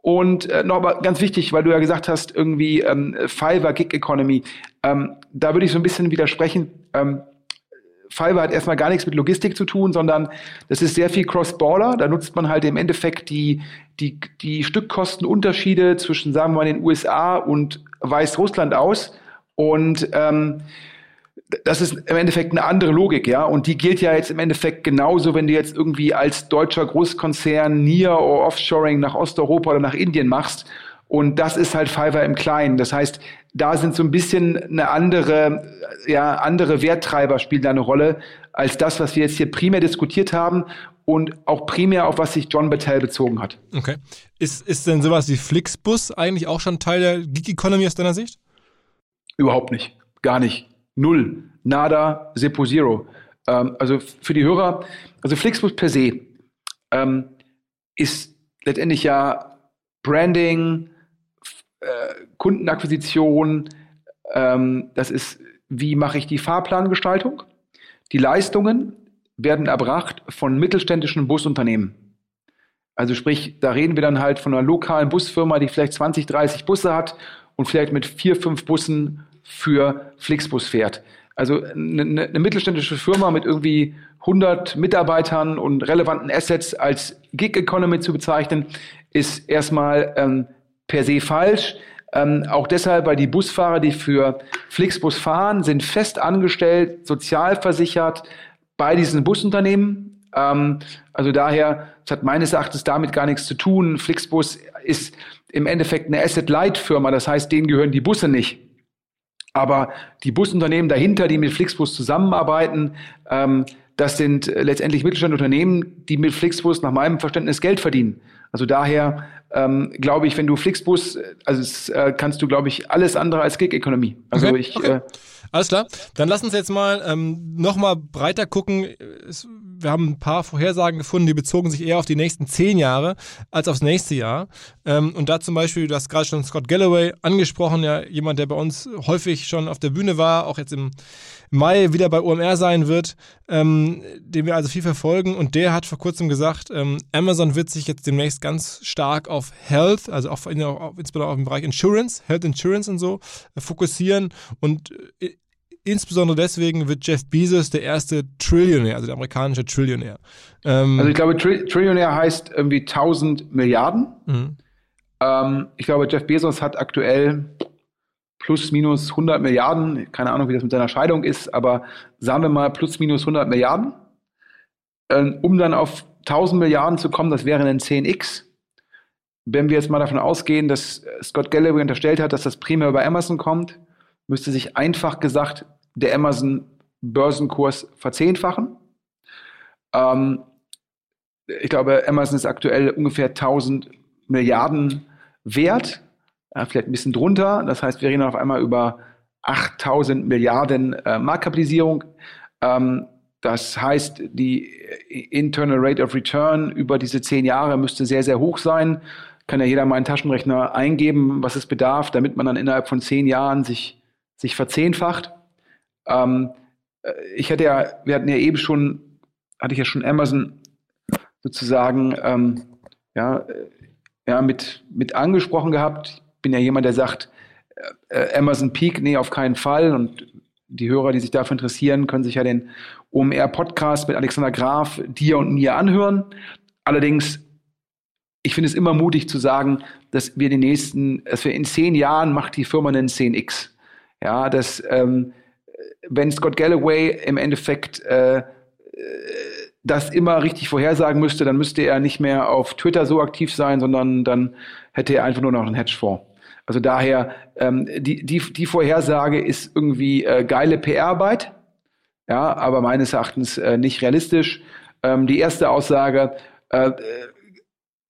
Und äh, noch mal ganz wichtig, weil du ja gesagt hast, irgendwie ähm, Fiverr Gig Economy, ähm, da würde ich so ein bisschen widersprechen. Ähm, Fiverr hat erstmal gar nichts mit Logistik zu tun, sondern das ist sehr viel Cross-Border. Da nutzt man halt im Endeffekt die, die, die Stückkostenunterschiede zwischen, sagen wir mal, den USA und Weißrussland aus. Und ähm, das ist im Endeffekt eine andere Logik, ja. Und die gilt ja jetzt im Endeffekt genauso, wenn du jetzt irgendwie als deutscher Großkonzern Near- oder Offshoring nach Osteuropa oder nach Indien machst. Und das ist halt Fiverr im Kleinen. Das heißt, da sind so ein bisschen eine andere, ja, andere Werttreiber spielen da eine Rolle als das, was wir jetzt hier primär diskutiert haben und auch primär auf was sich John Battelle bezogen hat. Okay. Ist, ist denn sowas wie Flixbus eigentlich auch schon Teil der Gig Economy aus deiner Sicht? Überhaupt nicht. Gar nicht. Null. Nada, Zippo Zero. Ähm, also für die Hörer, also Flixbus per se ähm, ist letztendlich ja Branding, äh, Kundenakquisition, ähm, das ist, wie mache ich die Fahrplangestaltung. Die Leistungen werden erbracht von mittelständischen Busunternehmen. Also sprich, da reden wir dann halt von einer lokalen Busfirma, die vielleicht 20, 30 Busse hat und vielleicht mit vier, fünf Bussen für Flixbus fährt. Also eine, eine mittelständische Firma mit irgendwie 100 Mitarbeitern und relevanten Assets als Gig Economy zu bezeichnen, ist erstmal ähm, per se falsch. Ähm, auch deshalb, weil die Busfahrer, die für Flixbus fahren, sind fest angestellt, sozialversichert bei diesen Busunternehmen. Ähm, also daher, es hat meines Erachtens damit gar nichts zu tun. Flixbus ist im Endeffekt eine Asset-Light-Firma, das heißt, denen gehören die Busse nicht. Aber die Busunternehmen dahinter, die mit Flixbus zusammenarbeiten, ähm, das sind letztendlich mittelständische Unternehmen, die mit Flixbus nach meinem Verständnis Geld verdienen. Also daher ähm, glaube ich, wenn du Flixbus, also es, äh, kannst du, glaube ich, alles andere als Gig-Economy. Also okay, ich. Okay. Äh, alles klar. Dann lass uns jetzt mal ähm, nochmal breiter gucken. Es, wir haben ein paar Vorhersagen gefunden, die bezogen sich eher auf die nächsten zehn Jahre als aufs nächste Jahr. Ähm, und da zum Beispiel, du hast gerade schon Scott Galloway angesprochen, ja, jemand, der bei uns häufig schon auf der Bühne war, auch jetzt im Mai wieder bei OMR sein wird, ähm, den wir also viel verfolgen. Und der hat vor kurzem gesagt, ähm, Amazon wird sich jetzt demnächst ganz stark auf Health, also auch, insbesondere auf den Bereich Insurance, Health Insurance und so, äh, fokussieren. Und äh, insbesondere deswegen wird Jeff Bezos der erste Trillionär, also der amerikanische Trillionär. Ähm, also ich glaube, Tri Trillionär heißt irgendwie 1000 Milliarden. Mhm. Ähm, ich glaube, Jeff Bezos hat aktuell plus minus 100 Milliarden. Keine Ahnung, wie das mit seiner Scheidung ist, aber sagen wir mal plus minus 100 Milliarden. Ähm, um dann auf 1000 Milliarden zu kommen, das wäre ein 10x. Wenn wir jetzt mal davon ausgehen, dass Scott Galloway unterstellt hat, dass das primär über Amazon kommt, müsste sich einfach gesagt der Amazon-Börsenkurs verzehnfachen. Ähm, ich glaube, Amazon ist aktuell ungefähr 1000 Milliarden wert, ja, vielleicht ein bisschen drunter. Das heißt, wir reden auf einmal über 8000 Milliarden äh, Marktkapitalisierung. Ähm, das heißt, die Internal Rate of Return über diese zehn Jahre müsste sehr, sehr hoch sein. Kann ja jeder mal einen Taschenrechner eingeben, was es bedarf, damit man dann innerhalb von zehn Jahren sich, sich verzehnfacht. Ähm, äh, ich hatte ja, wir hatten ja eben schon, hatte ich ja schon Amazon sozusagen ähm, ja, äh, ja, mit, mit angesprochen gehabt. Ich bin ja jemand, der sagt, äh, Amazon Peak, nee, auf keinen Fall. Und die Hörer, die sich dafür interessieren, können sich ja den OMR-Podcast mit Alexander Graf, dir und mir anhören. Allerdings, ich finde es immer mutig zu sagen, dass wir die nächsten, dass wir in zehn Jahren macht die Firma einen 10x. Ja, dass ähm, wenn Scott Galloway im Endeffekt äh, das immer richtig vorhersagen müsste, dann müsste er nicht mehr auf Twitter so aktiv sein, sondern dann hätte er einfach nur noch einen Hedgefonds. Also daher, ähm, die, die, die Vorhersage ist irgendwie äh, geile PR-Arbeit, ja, aber meines Erachtens äh, nicht realistisch. Ähm, die erste Aussage, äh,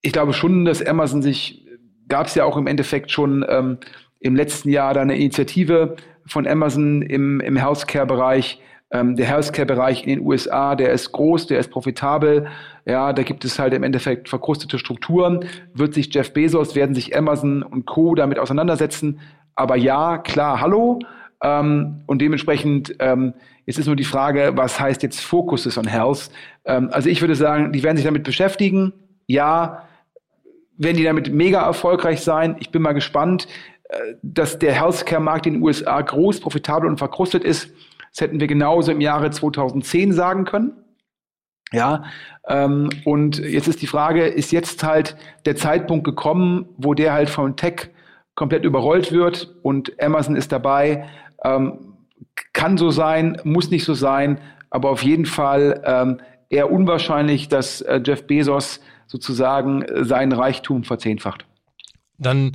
ich glaube schon, dass Amazon sich, gab es ja auch im Endeffekt schon ähm, im letzten Jahr da eine Initiative von Amazon im, im Healthcare-Bereich, ähm, der Healthcare-Bereich in den USA, der ist groß, der ist profitabel. Ja, da gibt es halt im Endeffekt verkrustete Strukturen. Wird sich Jeff Bezos, werden sich Amazon und Co. damit auseinandersetzen. Aber ja, klar, hallo. Ähm, und dementsprechend, ähm, jetzt ist nur die Frage, was heißt jetzt Focuses on Health? Ähm, also ich würde sagen, die werden sich damit beschäftigen. Ja, werden die damit mega erfolgreich sein? Ich bin mal gespannt, dass der Healthcare-Markt in den USA groß, profitabel und verkrustet ist das hätten wir genauso im Jahre 2010 sagen können. Ja, ähm, und jetzt ist die Frage, ist jetzt halt der Zeitpunkt gekommen, wo der halt von Tech komplett überrollt wird und Amazon ist dabei. Ähm, kann so sein, muss nicht so sein, aber auf jeden Fall ähm, eher unwahrscheinlich, dass äh, Jeff Bezos sozusagen äh, seinen Reichtum verzehnfacht. Dann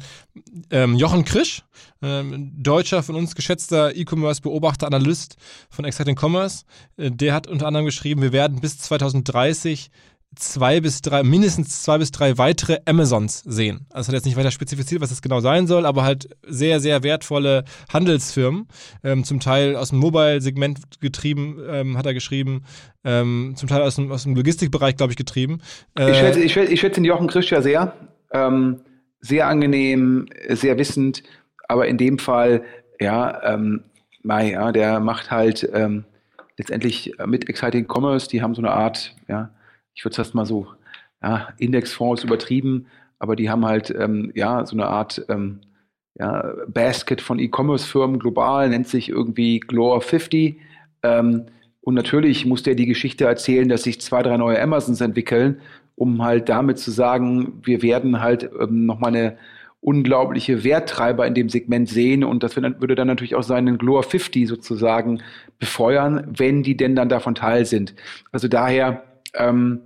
ähm, Jochen Krisch, ähm, deutscher von uns geschätzter E-Commerce-Beobachter, Analyst von Exciting Commerce, äh, der hat unter anderem geschrieben, wir werden bis 2030 zwei bis drei, mindestens zwei bis drei weitere Amazons sehen. Also hat jetzt nicht weiter spezifiziert, was das genau sein soll, aber halt sehr, sehr wertvolle Handelsfirmen, ähm, zum Teil aus dem Mobile-Segment getrieben, ähm, hat er geschrieben, ähm, zum Teil aus dem, aus dem Logistikbereich, glaube ich, getrieben. Äh, ich, schätze, ich, schätze, ich schätze den Jochen Krisch ja sehr. Ähm, sehr angenehm, sehr wissend, aber in dem Fall, ja, ähm, Mai, ja, der macht halt ähm, letztendlich mit Exciting Commerce, die haben so eine Art, ja, ich würde es erst mal so, ja, Indexfonds übertrieben, aber die haben halt, ähm, ja, so eine Art, ähm, ja, Basket von E-Commerce-Firmen global, nennt sich irgendwie Glore 50. Ähm, und natürlich muss der die Geschichte erzählen, dass sich zwei, drei neue Amazons entwickeln um halt damit zu sagen, wir werden halt ähm, nochmal eine unglaubliche Werttreiber in dem Segment sehen und das würde dann natürlich auch seinen Glor 50 sozusagen befeuern, wenn die denn dann davon Teil sind. Also daher, ähm,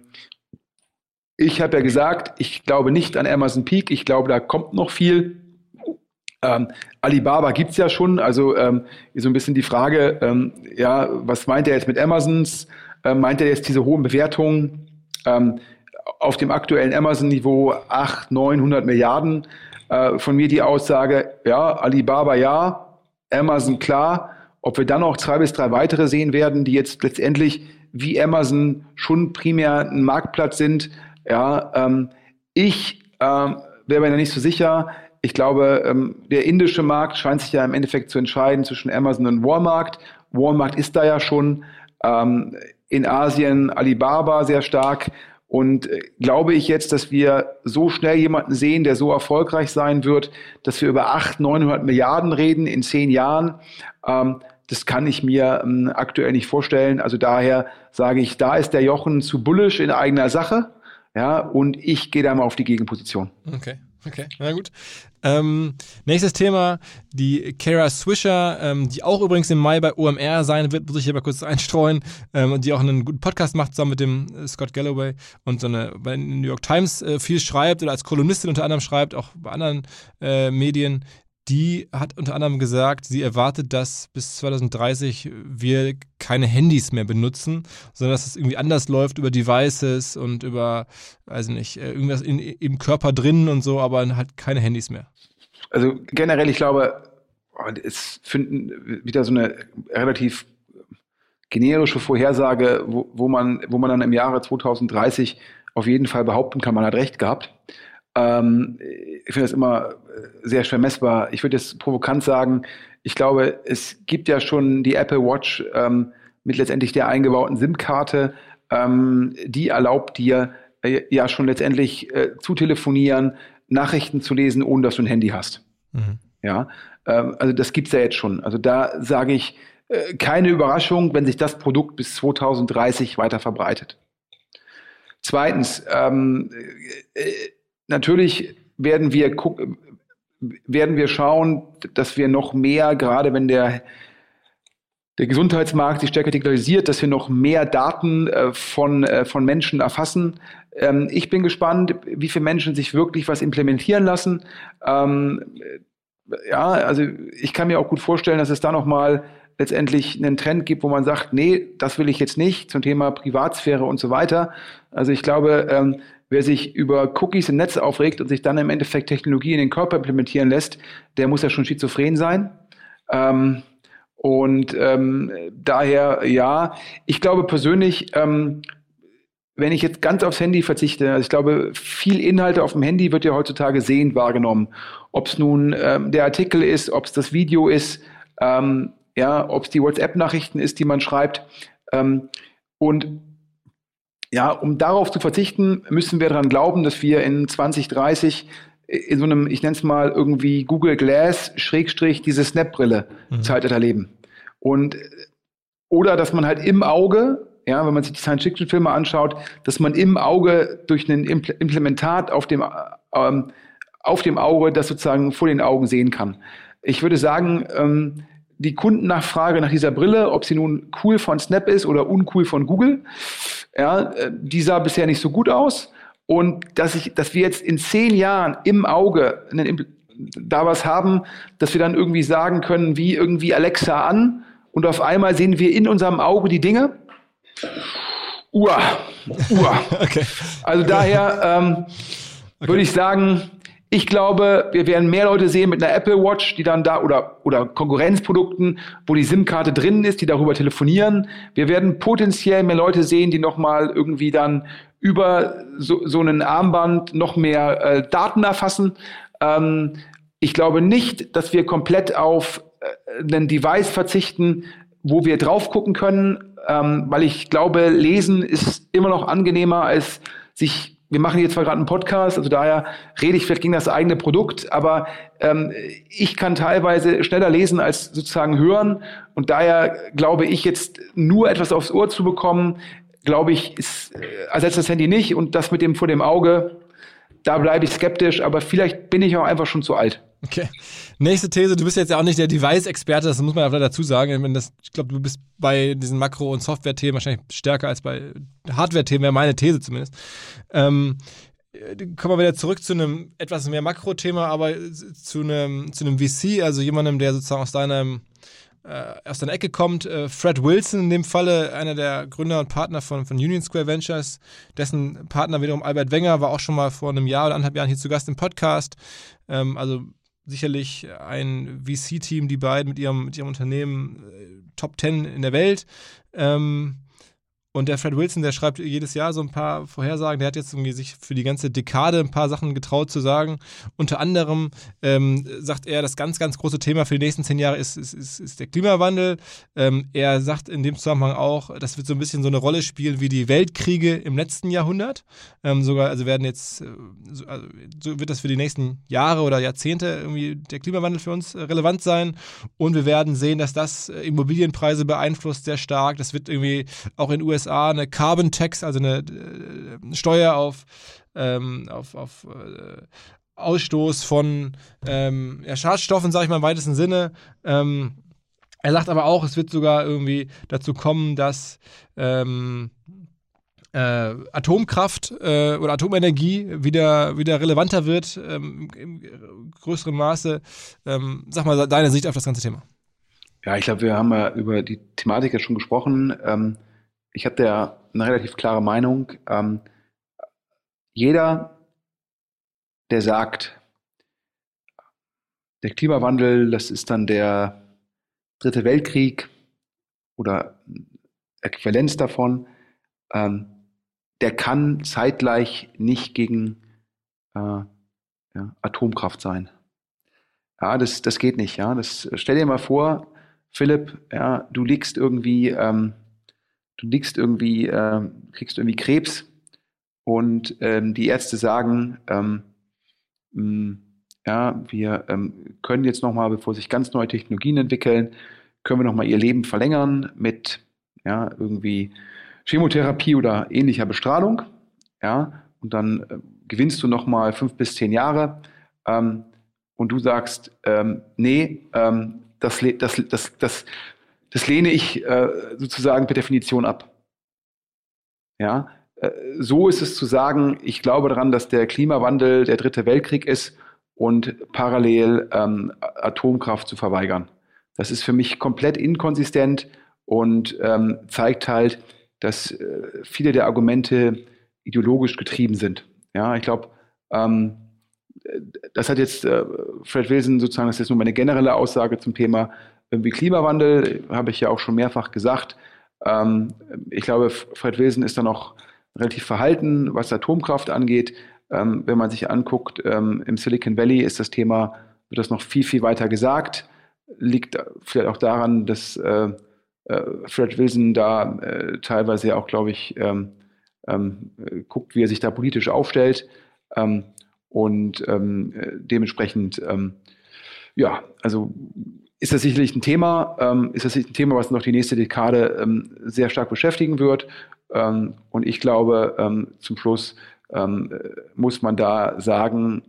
ich habe ja gesagt, ich glaube nicht an Amazon Peak, ich glaube, da kommt noch viel. Ähm, Alibaba es ja schon, also ähm, so ein bisschen die Frage, ähm, ja, was meint er jetzt mit Amazons? Ähm, meint er jetzt diese hohen Bewertungen? Ähm, auf dem aktuellen Amazon-Niveau 800, 900 Milliarden. Äh, von mir die Aussage, ja, Alibaba ja, Amazon klar. Ob wir dann auch zwei bis drei weitere sehen werden, die jetzt letztendlich wie Amazon schon primär ein Marktplatz sind, ja, ähm, ich ähm, wäre mir da nicht so sicher. Ich glaube, ähm, der indische Markt scheint sich ja im Endeffekt zu entscheiden zwischen Amazon und Walmart. Walmart ist da ja schon. Ähm, in Asien Alibaba sehr stark. Und äh, glaube ich jetzt, dass wir so schnell jemanden sehen, der so erfolgreich sein wird, dass wir über 800, 900 Milliarden reden in zehn Jahren, ähm, das kann ich mir ähm, aktuell nicht vorstellen. Also daher sage ich, da ist der Jochen zu bullisch in eigener Sache. Ja, und ich gehe da mal auf die Gegenposition. Okay. Okay, na gut. Ähm, nächstes Thema, die Kara Swisher, ähm, die auch übrigens im Mai bei OMR sein wird, muss ich hier mal kurz einstreuen, ähm, die auch einen guten Podcast macht zusammen mit dem äh, Scott Galloway und so eine, bei New York Times äh, viel schreibt oder als Kolumnistin unter anderem schreibt, auch bei anderen äh, Medien die hat unter anderem gesagt, sie erwartet, dass bis 2030 wir keine Handys mehr benutzen, sondern dass es irgendwie anders läuft über Devices und über, weiß nicht, äh, irgendwas in, im Körper drin und so, aber halt keine Handys mehr. Also generell, ich glaube, oh, es finden wieder so eine relativ generische Vorhersage, wo, wo, man, wo man dann im Jahre 2030 auf jeden Fall behaupten kann, man hat recht gehabt. Ähm, ich finde das immer äh, sehr schwer messbar. Ich würde jetzt provokant sagen, ich glaube, es gibt ja schon die Apple Watch ähm, mit letztendlich der eingebauten SIM-Karte, ähm, die erlaubt dir äh, ja schon letztendlich äh, zu telefonieren, Nachrichten zu lesen, ohne dass du ein Handy hast. Mhm. Ja, ähm, also das gibt's ja jetzt schon. Also da sage ich, äh, keine Überraschung, wenn sich das Produkt bis 2030 weiter verbreitet. Zweitens, ähm, äh, natürlich werden wir werden wir schauen, dass wir noch mehr, gerade wenn der, der Gesundheitsmarkt sich stärker digitalisiert, dass wir noch mehr Daten äh, von, äh, von Menschen erfassen. Ähm, ich bin gespannt, wie viele Menschen sich wirklich was implementieren lassen. Ähm, ja, also ich kann mir auch gut vorstellen, dass es da nochmal letztendlich einen Trend gibt, wo man sagt, nee, das will ich jetzt nicht zum Thema Privatsphäre und so weiter. Also ich glaube, ähm, wer sich über Cookies im Netz aufregt und sich dann im Endeffekt Technologie in den Körper implementieren lässt, der muss ja schon schizophren sein. Ähm, und ähm, daher, ja, ich glaube persönlich, ähm, wenn ich jetzt ganz aufs Handy verzichte, also ich glaube, viel Inhalte auf dem Handy wird ja heutzutage sehend wahrgenommen. Ob es nun ähm, der Artikel ist, ob es das Video ist, ähm, ja, ob es die WhatsApp-Nachrichten ist, die man schreibt. Ähm, und ja, um darauf zu verzichten, müssen wir daran glauben, dass wir in 2030 in so einem, ich nenne es mal irgendwie Google Glass, Schrägstrich, diese Snap-Brille mhm. Zeitalter leben. Und oder dass man halt im Auge, ja, wenn man sich die Science-Fiction-Filme anschaut, dass man im Auge durch ein Implementat auf dem, ähm, auf dem Auge das sozusagen vor den Augen sehen kann. Ich würde sagen, ähm, die Kundennachfrage nach dieser Brille, ob sie nun cool von Snap ist oder uncool von Google, ja, äh, die sah bisher nicht so gut aus. Und dass, ich, dass wir jetzt in zehn Jahren im Auge da was haben, dass wir dann irgendwie sagen können, wie irgendwie Alexa an und auf einmal sehen wir in unserem Auge die Dinge. Uah, uah. okay. Also daher ähm, okay. würde ich sagen, ich glaube, wir werden mehr Leute sehen mit einer Apple Watch, die dann da oder, oder Konkurrenzprodukten, wo die SIM-Karte drin ist, die darüber telefonieren. Wir werden potenziell mehr Leute sehen, die nochmal irgendwie dann über so, so einen Armband noch mehr äh, Daten erfassen. Ähm, ich glaube nicht, dass wir komplett auf äh, ein Device verzichten, wo wir drauf gucken können, ähm, weil ich glaube, lesen ist immer noch angenehmer als sich wir machen jetzt zwar gerade einen Podcast, also daher rede ich vielleicht gegen das eigene Produkt, aber ähm, ich kann teilweise schneller lesen als sozusagen hören. Und daher glaube ich jetzt nur etwas aufs Ohr zu bekommen, glaube ich, ist, äh, ersetzt das Handy nicht. Und das mit dem vor dem Auge, da bleibe ich skeptisch, aber vielleicht bin ich auch einfach schon zu alt. Okay. Nächste These, du bist jetzt ja auch nicht der Device-Experte, das muss man ja dazu sagen. Das, ich glaube, du bist bei diesen Makro- und Software-Themen wahrscheinlich stärker als bei Hardware-Themen, wäre meine These zumindest. Ähm, kommen wir wieder zurück zu einem etwas mehr Makro-Thema, aber zu einem, zu einem VC, also jemandem, der sozusagen aus deinem äh, aus deiner Ecke kommt. Äh, Fred Wilson in dem Falle, einer der Gründer und Partner von, von Union Square Ventures, dessen Partner wiederum Albert Wenger war auch schon mal vor einem Jahr oder anderthalb Jahren hier zu Gast im Podcast. Ähm, also sicherlich ein VC-Team, die beiden mit ihrem, mit ihrem Unternehmen äh, Top 10 in der Welt. Ähm, und der Fred Wilson, der schreibt jedes Jahr so ein paar Vorhersagen. Der hat jetzt sich für die ganze Dekade ein paar Sachen getraut zu sagen. Unter anderem ähm, sagt er, das ganz, ganz große Thema für die nächsten zehn Jahre ist, ist, ist, ist der Klimawandel. Ähm, er sagt in dem Zusammenhang auch, das wird so ein bisschen so eine Rolle spielen wie die Weltkriege im letzten Jahrhundert. Ähm, sogar, also werden jetzt, äh, so, also, so wird das für die nächsten Jahre oder Jahrzehnte irgendwie der Klimawandel für uns äh, relevant sein. Und wir werden sehen, dass das äh, Immobilienpreise beeinflusst sehr stark. Das wird irgendwie auch in den USA USA eine Carbon Tax, also eine äh, Steuer auf, ähm, auf, auf äh, Ausstoß von ähm, ja, Schadstoffen, sage ich mal im weitesten Sinne. Ähm, er sagt aber auch, es wird sogar irgendwie dazu kommen, dass ähm, äh, Atomkraft äh, oder Atomenergie wieder, wieder relevanter wird ähm, im größeren Maße. Ähm, sag mal deine Sicht auf das ganze Thema. Ja, ich glaube, wir haben ja über die Thematik ja schon gesprochen. Ähm, ich habe da eine relativ klare Meinung. Ähm, jeder, der sagt, der Klimawandel, das ist dann der dritte Weltkrieg oder Äquivalenz davon, ähm, der kann zeitgleich nicht gegen äh, ja, Atomkraft sein. Ja, das, das geht nicht. Ja, das stell dir mal vor, Philipp, ja, du liegst irgendwie ähm, du liegst irgendwie, äh, kriegst irgendwie Krebs und ähm, die Ärzte sagen, ähm, mh, mm, ja, wir ähm, können jetzt nochmal, bevor sich ganz neue Technologien entwickeln, können wir nochmal ihr Leben verlängern mit ja, irgendwie Chemotherapie oder ähnlicher Bestrahlung. Ja, und dann äh, gewinnst du nochmal fünf bis zehn Jahre. Ähm, und du sagst, ähm, nee, ähm, das, das, das, das, das lehne ich äh, sozusagen per Definition ab. Ja, äh, so ist es zu sagen, ich glaube daran, dass der Klimawandel der dritte Weltkrieg ist und parallel ähm, Atomkraft zu verweigern. Das ist für mich komplett inkonsistent und ähm, zeigt halt, dass äh, viele der Argumente ideologisch getrieben sind. Ja, ich glaube, ähm, das hat jetzt äh, Fred Wilson sozusagen, das ist nur meine generelle Aussage zum Thema irgendwie Klimawandel, habe ich ja auch schon mehrfach gesagt. Ähm, ich glaube, Fred Wilson ist da noch relativ verhalten, was Atomkraft angeht. Ähm, wenn man sich anguckt, ähm, im Silicon Valley ist das Thema, wird das noch viel, viel weiter gesagt. Liegt vielleicht auch daran, dass äh, äh, Fred Wilson da äh, teilweise auch, glaube ich, ähm, ähm, guckt, wie er sich da politisch aufstellt. Ähm, und äh, dementsprechend, ja, also ist das sicherlich ein Thema, ähm, ist das ein Thema, was noch die nächste Dekade ähm, sehr stark beschäftigen wird. Ähm, und ich glaube, ähm, zum Schluss ähm, muss man da sagen,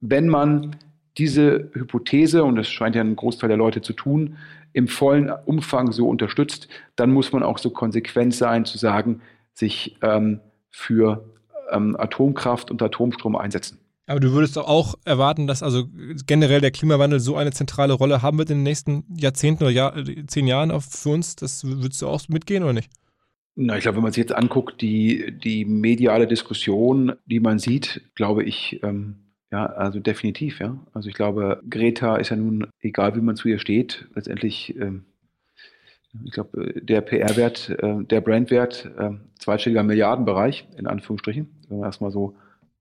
wenn man diese Hypothese, und das scheint ja ein Großteil der Leute zu tun, im vollen Umfang so unterstützt, dann muss man auch so konsequent sein, zu sagen, sich für Atomkraft und Atomstrom einsetzen. Aber du würdest doch auch erwarten, dass also generell der Klimawandel so eine zentrale Rolle haben wird in den nächsten Jahrzehnten oder Jahr, zehn Jahren auf, für uns. Das würdest du auch mitgehen oder nicht? Na, ich glaube, wenn man sich jetzt anguckt, die, die mediale Diskussion, die man sieht, glaube ich, ähm, ja, also definitiv, ja. Also ich glaube, Greta ist ja nun, egal wie man zu ihr steht, letztendlich ähm, ich glaube, der PR-Wert, äh, der Brandwert, äh, zweistelliger Milliardenbereich, in Anführungsstrichen, wenn man erstmal so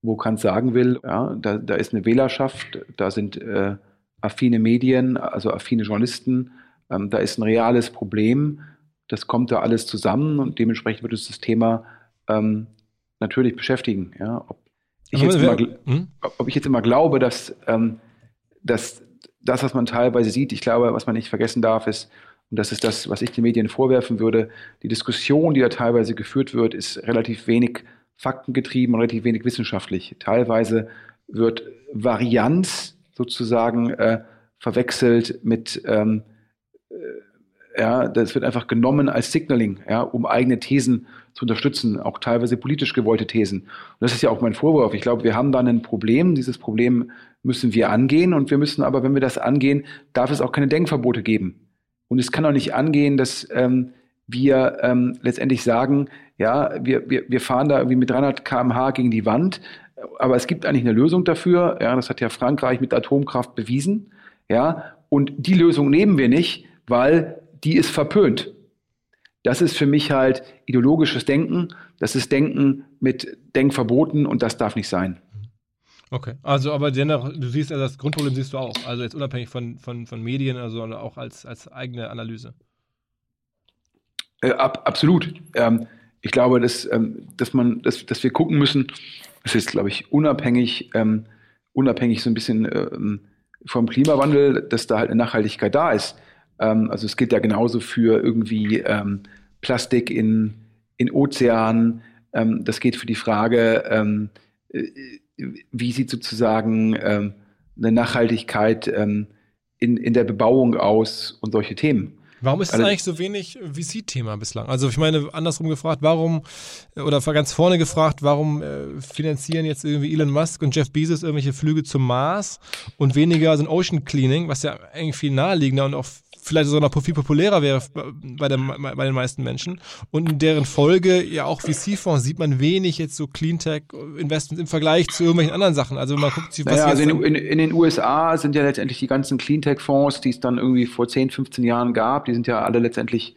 wo kann sagen will, ja, da, da ist eine Wählerschaft, da sind äh, affine Medien, also affine Journalisten, ähm, da ist ein reales Problem, das kommt da alles zusammen und dementsprechend wird uns das Thema ähm, natürlich beschäftigen. Ja, ob, ich jetzt immer, hm? ob ich jetzt immer glaube, dass, ähm, dass das, was man teilweise sieht, ich glaube, was man nicht vergessen darf, ist, und das ist das, was ich den Medien vorwerfen würde. Die Diskussion, die da teilweise geführt wird, ist relativ wenig faktengetrieben und relativ wenig wissenschaftlich. Teilweise wird Varianz sozusagen äh, verwechselt mit, ähm, äh, ja, das wird einfach genommen als Signaling, ja, um eigene Thesen zu unterstützen, auch teilweise politisch gewollte Thesen. Und das ist ja auch mein Vorwurf. Ich glaube, wir haben da ein Problem. Dieses Problem müssen wir angehen und wir müssen aber, wenn wir das angehen, darf es auch keine Denkverbote geben. Und es kann auch nicht angehen, dass ähm, wir ähm, letztendlich sagen, ja, wir, wir, wir fahren da irgendwie mit 300 km/h gegen die Wand, aber es gibt eigentlich eine Lösung dafür. Ja, das hat ja Frankreich mit Atomkraft bewiesen. Ja, und die Lösung nehmen wir nicht, weil die ist verpönt. Das ist für mich halt ideologisches Denken. Das ist Denken mit Denkverboten und das darf nicht sein. Okay, also aber dennoch, du siehst also das Grundproblem siehst du auch, also jetzt unabhängig von, von, von Medien, also auch als, als eigene Analyse. Äh, ab, absolut. Ähm, ich glaube, dass, ähm, dass man, dass, dass wir gucken müssen, das ist, glaube ich, unabhängig, ähm, unabhängig so ein bisschen ähm, vom Klimawandel, dass da halt eine Nachhaltigkeit da ist. Ähm, also es gilt ja genauso für irgendwie ähm, Plastik in, in Ozeanen. das geht für die Frage, äh, wie sieht sozusagen eine Nachhaltigkeit in, in der Bebauung aus und solche Themen. Warum ist es also, eigentlich so wenig VC-Thema bislang? Also ich meine, andersrum gefragt, warum, oder ganz vorne gefragt, warum äh, finanzieren jetzt irgendwie Elon Musk und Jeff Bezos irgendwelche Flüge zum Mars und weniger so ein Ocean Cleaning, was ja eigentlich viel naheliegender und auch vielleicht sogar noch viel populärer wäre bei, der, bei den meisten Menschen. Und in deren Folge ja auch VC-Fonds sieht man wenig jetzt so Cleantech-Investments im Vergleich zu irgendwelchen anderen Sachen. Also man guckt sich, was naja, also in, in, in, den USA sind ja letztendlich die ganzen Cleantech-Fonds, die es dann irgendwie vor 10, 15 Jahren gab, die sind ja alle letztendlich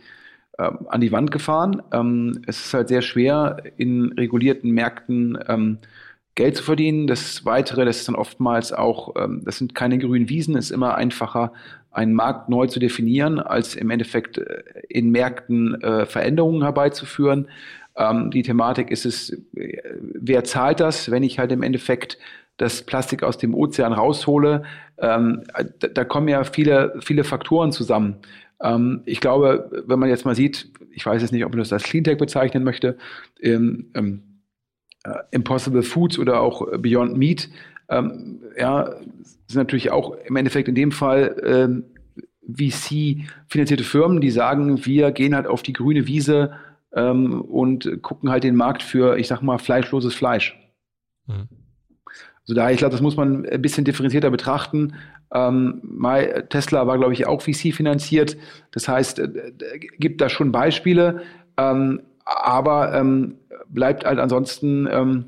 äh, an die Wand gefahren. Ähm, es ist halt sehr schwer, in regulierten Märkten ähm, Geld zu verdienen. Das Weitere, das ist dann oftmals auch, ähm, das sind keine grünen Wiesen, ist immer einfacher, einen Markt neu zu definieren, als im Endeffekt äh, in Märkten äh, Veränderungen herbeizuführen. Ähm, die Thematik ist es, äh, wer zahlt das, wenn ich halt im Endeffekt das Plastik aus dem Ozean raushole? Ähm, da, da, kommen ja viele, viele Faktoren zusammen. Ähm, ich glaube, wenn man jetzt mal sieht, ich weiß jetzt nicht, ob man das als Cleantech bezeichnen möchte, ähm, äh, Impossible Foods oder auch Beyond Meat, ähm, ja, sind natürlich auch im Endeffekt in dem Fall ähm, VC-finanzierte Firmen, die sagen, wir gehen halt auf die grüne Wiese ähm, und gucken halt den Markt für, ich sag mal, fleischloses Fleisch. Mhm. Also daher, ich glaube, das muss man ein bisschen differenzierter betrachten. Ähm, Tesla war, glaube ich, auch VC finanziert. Das heißt, äh, gibt da schon Beispiele, ähm, aber ähm, bleibt halt ansonsten, ähm,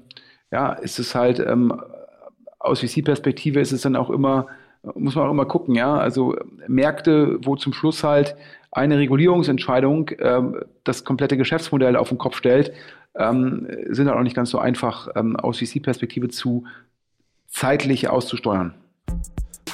ja, ist es halt ähm, aus VC-Perspektive ist es dann auch immer, muss man auch immer gucken, ja. Also Märkte, wo zum Schluss halt eine Regulierungsentscheidung ähm, das komplette Geschäftsmodell auf den Kopf stellt, ähm, sind halt auch nicht ganz so einfach ähm, aus VC-Perspektive zu zeitlich auszusteuern.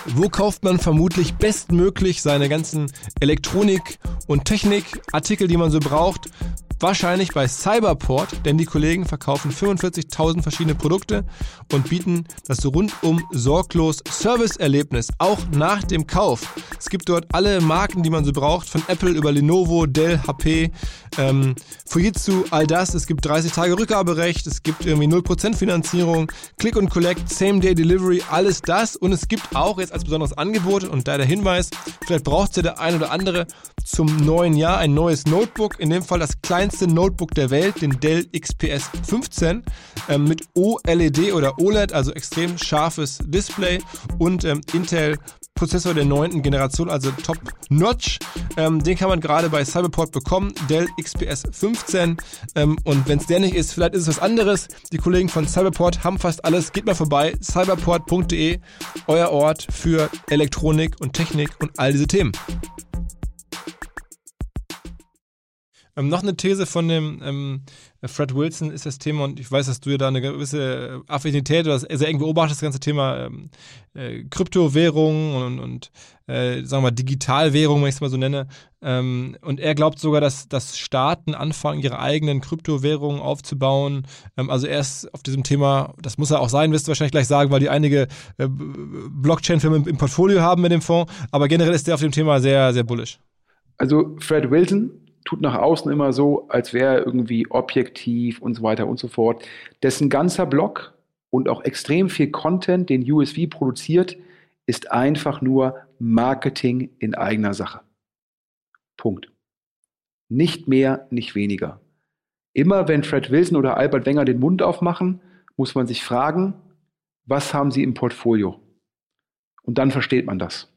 Wo kauft man vermutlich bestmöglich seine ganzen Elektronik- und Technikartikel, die man so braucht? Wahrscheinlich bei Cyberport, denn die Kollegen verkaufen 45.000 verschiedene Produkte und bieten das rundum sorglos Serviceerlebnis, auch nach dem Kauf. Es gibt dort alle Marken, die man so braucht, von Apple über Lenovo, Dell, HP, ähm, Fujitsu, all das. Es gibt 30 Tage Rückgaberecht, es gibt irgendwie 0% Finanzierung, Click und Collect, Same-Day Delivery, alles das. Und es gibt auch jetzt als besonderes Angebot und da der Hinweis, vielleicht braucht ja der ein oder andere zum neuen Jahr ein neues Notebook, in dem Fall das kleinste kleinste Notebook der Welt, den Dell XPS 15 ähm, mit OLED oder OLED, also extrem scharfes Display und ähm, Intel Prozessor der neunten Generation, also Top Notch. Ähm, den kann man gerade bei Cyberport bekommen, Dell XPS 15. Ähm, und wenn es der nicht ist, vielleicht ist es was anderes. Die Kollegen von Cyberport haben fast alles. Geht mal vorbei, cyberport.de, euer Ort für Elektronik und Technik und all diese Themen. Ähm, noch eine These von dem ähm, Fred Wilson ist das Thema, und ich weiß, dass du ja da eine gewisse Affinität oder sehr eng beobachtest, das ganze Thema ähm, äh, Kryptowährungen und, und äh, sagen wir mal, Digitalwährungen, wenn ich es mal so nenne. Ähm, und er glaubt sogar, dass, dass Staaten anfangen, ihre eigenen Kryptowährungen aufzubauen. Ähm, also er ist auf diesem Thema, das muss er auch sein, wirst du wahrscheinlich gleich sagen, weil die einige äh, Blockchain-Firmen im, im Portfolio haben mit dem Fonds. Aber generell ist er auf dem Thema sehr, sehr bullish. Also Fred Wilson tut nach außen immer so, als wäre er irgendwie objektiv und so weiter und so fort. Dessen ganzer Blog und auch extrem viel Content, den USV produziert, ist einfach nur Marketing in eigener Sache. Punkt. Nicht mehr, nicht weniger. Immer wenn Fred Wilson oder Albert Wenger den Mund aufmachen, muss man sich fragen, was haben sie im Portfolio? Und dann versteht man das.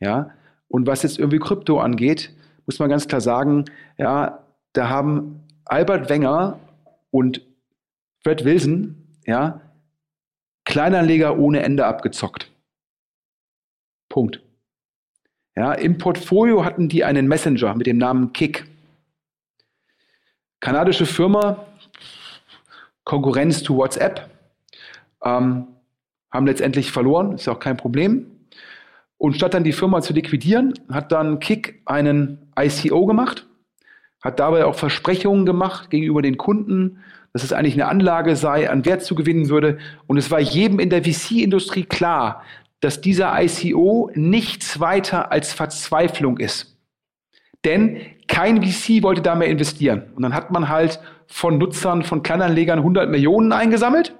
Ja? Und was jetzt irgendwie Krypto angeht, muss man ganz klar sagen, ja, da haben Albert Wenger und Fred Wilson, ja, Kleinanleger ohne Ende abgezockt. Punkt. Ja, im Portfolio hatten die einen Messenger mit dem Namen Kick. Kanadische Firma, Konkurrenz zu WhatsApp, ähm, haben letztendlich verloren, ist auch kein Problem. Und statt dann die Firma zu liquidieren, hat dann Kick einen ICO gemacht, hat dabei auch Versprechungen gemacht gegenüber den Kunden, dass es eigentlich eine Anlage sei, an Wert zu gewinnen würde. Und es war jedem in der VC-Industrie klar, dass dieser ICO nichts weiter als Verzweiflung ist. Denn kein VC wollte da mehr investieren. Und dann hat man halt von Nutzern, von Kleinanlegern 100 Millionen eingesammelt.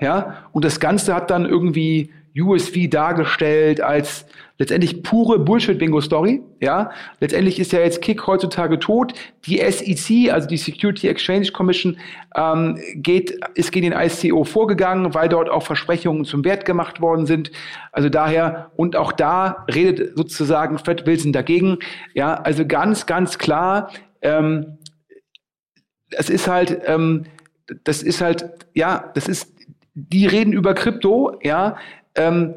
Ja, und das Ganze hat dann irgendwie USV dargestellt als letztendlich pure Bullshit-Bingo-Story. Ja, letztendlich ist ja jetzt Kick heutzutage tot. Die SEC, also die Security Exchange Commission, ähm, geht, ist gegen den ICO vorgegangen, weil dort auch Versprechungen zum Wert gemacht worden sind. Also daher, und auch da redet sozusagen Fred Wilson dagegen. Ja, also ganz, ganz klar, ähm, das ist halt, ähm, das ist halt, ja, das ist, die reden über Krypto, ja, ähm,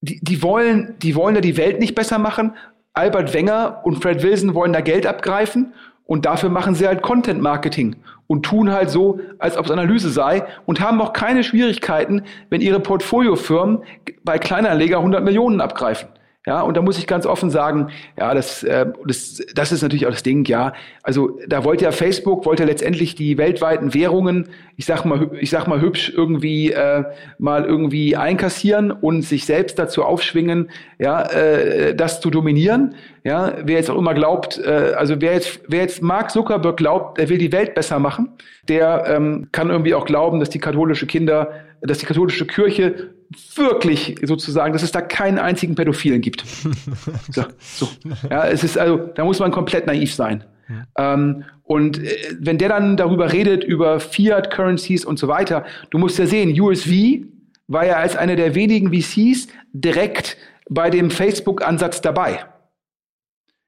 die, die, wollen, die wollen ja die Welt nicht besser machen. Albert Wenger und Fred Wilson wollen da Geld abgreifen und dafür machen sie halt Content Marketing und tun halt so, als ob es Analyse sei und haben auch keine Schwierigkeiten, wenn ihre Portfoliofirmen bei Kleinanleger 100 Millionen abgreifen. Ja, und da muss ich ganz offen sagen, ja, das, äh, das, das ist natürlich auch das Ding, ja. Also da wollte ja Facebook, wollte letztendlich die weltweiten Währungen, ich sag mal, ich sag mal hübsch irgendwie äh, mal irgendwie einkassieren und sich selbst dazu aufschwingen, ja, äh, das zu dominieren. Ja, wer jetzt auch immer glaubt, äh, also wer jetzt, wer jetzt Mark Zuckerberg glaubt, er will die Welt besser machen, der ähm, kann irgendwie auch glauben, dass die katholische Kinder, dass die katholische Kirche wirklich sozusagen, dass es da keinen einzigen Pädophilen gibt. So, so. Ja, es ist also, da muss man komplett naiv sein. Mhm. Ähm, und äh, wenn der dann darüber redet, über Fiat-Currencies und so weiter, du musst ja sehen, USV war ja als einer der wenigen VCs direkt bei dem Facebook-Ansatz dabei.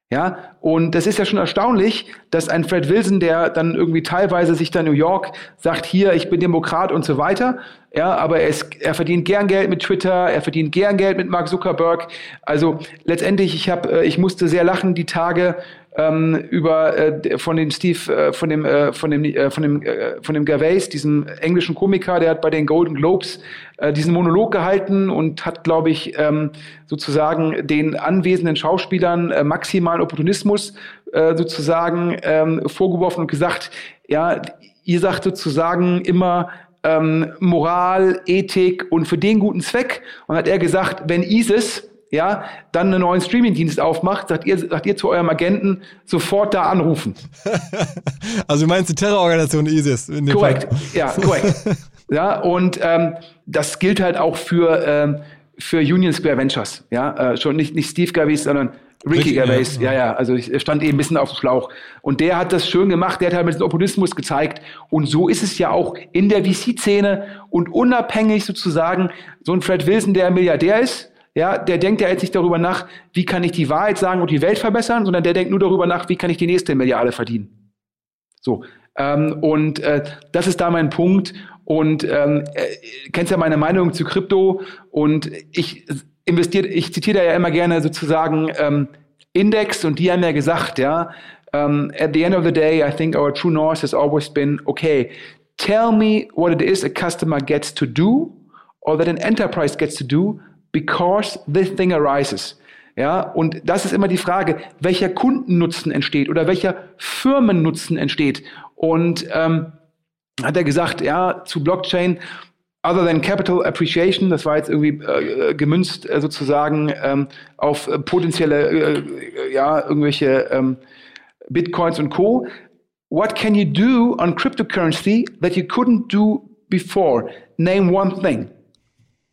Ja, und das ist ja schon erstaunlich, dass ein Fred Wilson, der dann irgendwie teilweise sich da New York sagt, hier, ich bin Demokrat und so weiter, ja, aber er, ist, er verdient gern Geld mit Twitter, er verdient gern Geld mit Mark Zuckerberg. Also letztendlich, ich habe, äh, ich musste sehr lachen die Tage, ähm, über äh, von dem Steve, äh, von dem, äh, von dem, äh, von dem, äh, von dem Gervais, diesem englischen Komiker, der hat bei den Golden Globes äh, diesen Monolog gehalten und hat, glaube ich, ähm, sozusagen den anwesenden Schauspielern maximalen Opportunismus sozusagen ähm, vorgeworfen und gesagt, ja, ihr sagt sozusagen immer ähm, Moral, Ethik und für den guten Zweck. Und hat er gesagt, wenn ISIS ja, dann einen neuen Streamingdienst aufmacht, sagt ihr, sagt ihr zu eurem Agenten, sofort da anrufen. also du meinst die Terrororganisation ISIS? korrekt, Fall. ja, korrekt. ja, und ähm, das gilt halt auch für, ähm, für Union Square Ventures. Ja, äh, schon nicht, nicht Steve Gervais, sondern Ricky Gervais. Ja, ja, ja, also ich stand eben ein bisschen auf dem Schlauch. Und der hat das schön gemacht, der hat halt mit dem Opportunismus gezeigt. Und so ist es ja auch in der VC-Szene und unabhängig sozusagen, so ein Fred Wilson, der Milliardär ist, ja, der denkt ja jetzt nicht darüber nach, wie kann ich die Wahrheit sagen und die Welt verbessern, sondern der denkt nur darüber nach, wie kann ich die nächste Milliarde verdienen. So. Ähm, und äh, das ist da mein Punkt. Und ähm, äh, kennst ja meine Meinung zu Krypto und ich investiert, ich zitiere da ja immer gerne sozusagen ähm, Index und die haben ja gesagt, ja, um, at the end of the day, I think our true north has always been, okay, tell me what it is a customer gets to do or that an enterprise gets to do because this thing arises. Ja, und das ist immer die Frage, welcher Kundennutzen entsteht oder welcher Firmennutzen entsteht. Und ähm, hat er gesagt, ja, zu Blockchain, other than capital appreciation, das war jetzt irgendwie äh, gemünzt äh, sozusagen ähm, auf äh, potenzielle, äh, ja, irgendwelche ähm, Bitcoins und Co. What can you do on cryptocurrency that you couldn't do before? Name one thing.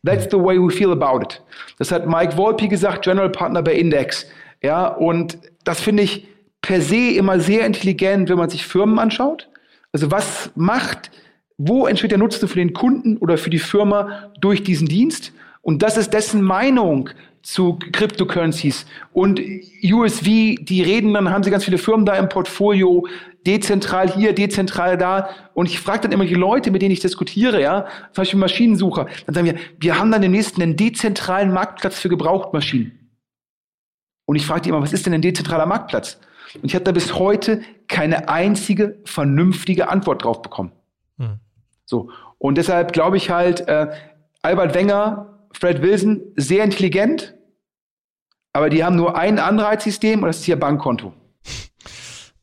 That's the way we feel about it. Das hat Mike Volpe gesagt, General Partner bei Index. Ja, und das finde ich per se immer sehr intelligent, wenn man sich Firmen anschaut. Also was macht, wo entsteht der Nutzen für den Kunden oder für die Firma durch diesen Dienst? Und das ist dessen Meinung zu Cryptocurrencies. Und USV, die reden, dann haben sie ganz viele Firmen da im Portfolio, dezentral hier, dezentral da. Und ich frage dann immer die Leute, mit denen ich diskutiere, ja, zum Beispiel Maschinensucher, dann sagen wir, wir haben dann demnächst einen dezentralen Marktplatz für Gebrauchtmaschinen. Und ich frage die immer, was ist denn ein dezentraler Marktplatz? Und ich habe da bis heute keine einzige vernünftige Antwort drauf bekommen. Hm. So. Und deshalb glaube ich halt, äh, Albert Wenger, Fred Wilson, sehr intelligent, aber die haben nur ein Anreizsystem und das ist ihr Bankkonto.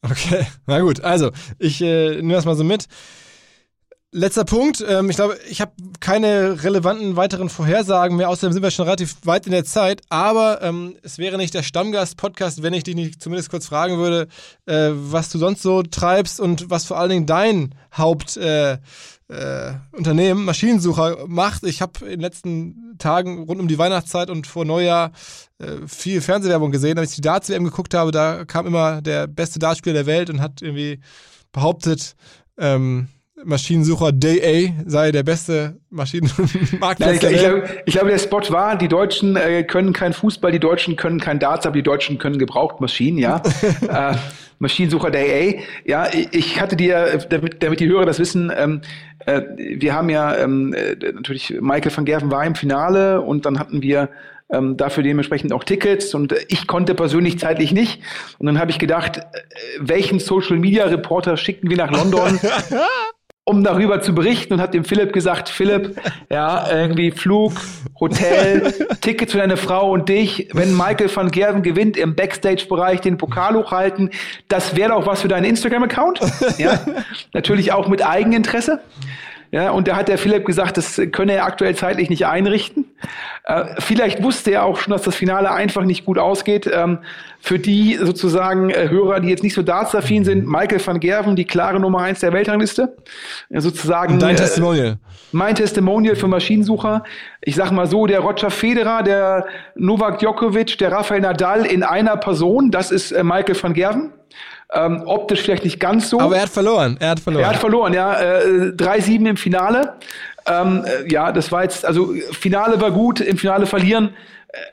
Okay, na gut. Also, ich äh, nehme das mal so mit. Letzter Punkt. Ähm, ich glaube, ich habe keine relevanten weiteren Vorhersagen mehr. Außerdem sind wir schon relativ weit in der Zeit. Aber ähm, es wäre nicht der Stammgast-Podcast, wenn ich dich nicht zumindest kurz fragen würde, äh, was du sonst so treibst und was vor allen Dingen dein Haupt äh, äh, Unternehmen, Maschinensucher, macht. Ich habe in den letzten Tagen rund um die Weihnachtszeit und vor Neujahr äh, viel Fernsehwerbung gesehen. Als ich die Darts-WM geguckt habe, da kam immer der beste Dartspieler der Welt und hat irgendwie behauptet, ähm, Maschinensucher Day A sei der beste Maschinenmarktplatz. ich, glaube, der Spot war, die Deutschen äh, können kein Fußball, die Deutschen können kein Darts, aber die Deutschen können Gebrauchtmaschinen, ja. äh, Maschinensucher Day A. Ja, ich hatte dir, damit, damit die Hörer das wissen, ähm, äh, wir haben ja ähm, äh, natürlich, Michael van Gerven war im Finale und dann hatten wir ähm, dafür dementsprechend auch Tickets und ich konnte persönlich zeitlich nicht. Und dann habe ich gedacht, äh, welchen Social Media Reporter schicken wir nach London? um darüber zu berichten und hat dem Philipp gesagt, Philipp, ja, irgendwie Flug, Hotel, Ticket für deine Frau und dich, wenn Michael van Gerven gewinnt, im Backstage-Bereich den Pokal hochhalten, das wäre doch was für deinen Instagram-Account. Ja, natürlich auch mit Eigeninteresse. Ja, und da hat der Philipp gesagt, das könne er aktuell zeitlich nicht einrichten. Äh, vielleicht wusste er auch schon, dass das Finale einfach nicht gut ausgeht. Ähm, für die sozusagen äh, Hörer, die jetzt nicht so dartsaffin sind, Michael van Gerven, die klare Nummer eins der Weltrangliste. Äh, sozusagen. Dein äh, Testimonial. Mein Testimonial für Maschinensucher. Ich sag mal so, der Roger Federer, der Novak Djokovic, der Rafael Nadal in einer Person, das ist äh, Michael van Gerven. Ähm, optisch vielleicht nicht ganz so. Aber er hat verloren. Er hat verloren. Er hat verloren, ja. Äh, 3-7 im Finale. Ähm, äh, ja, das war jetzt, also Finale war gut, im Finale verlieren.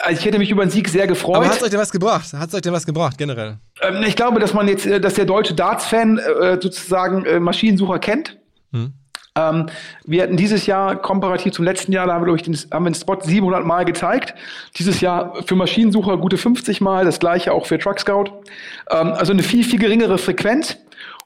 Also ich hätte mich über einen Sieg sehr gefreut. Aber hat es euch denn was gebracht? Hat es euch denn was gebracht, generell? Ähm, ich glaube, dass man jetzt, äh, dass der deutsche Darts-Fan äh, sozusagen äh, Maschinensucher kennt. Hm. Ähm, wir hatten dieses Jahr komparativ zum letzten Jahr, da haben wir, ich, den, haben wir den Spot 700 Mal gezeigt. Dieses Jahr für Maschinensucher gute 50 Mal, das gleiche auch für Truck Scout. Ähm, also eine viel, viel geringere Frequenz.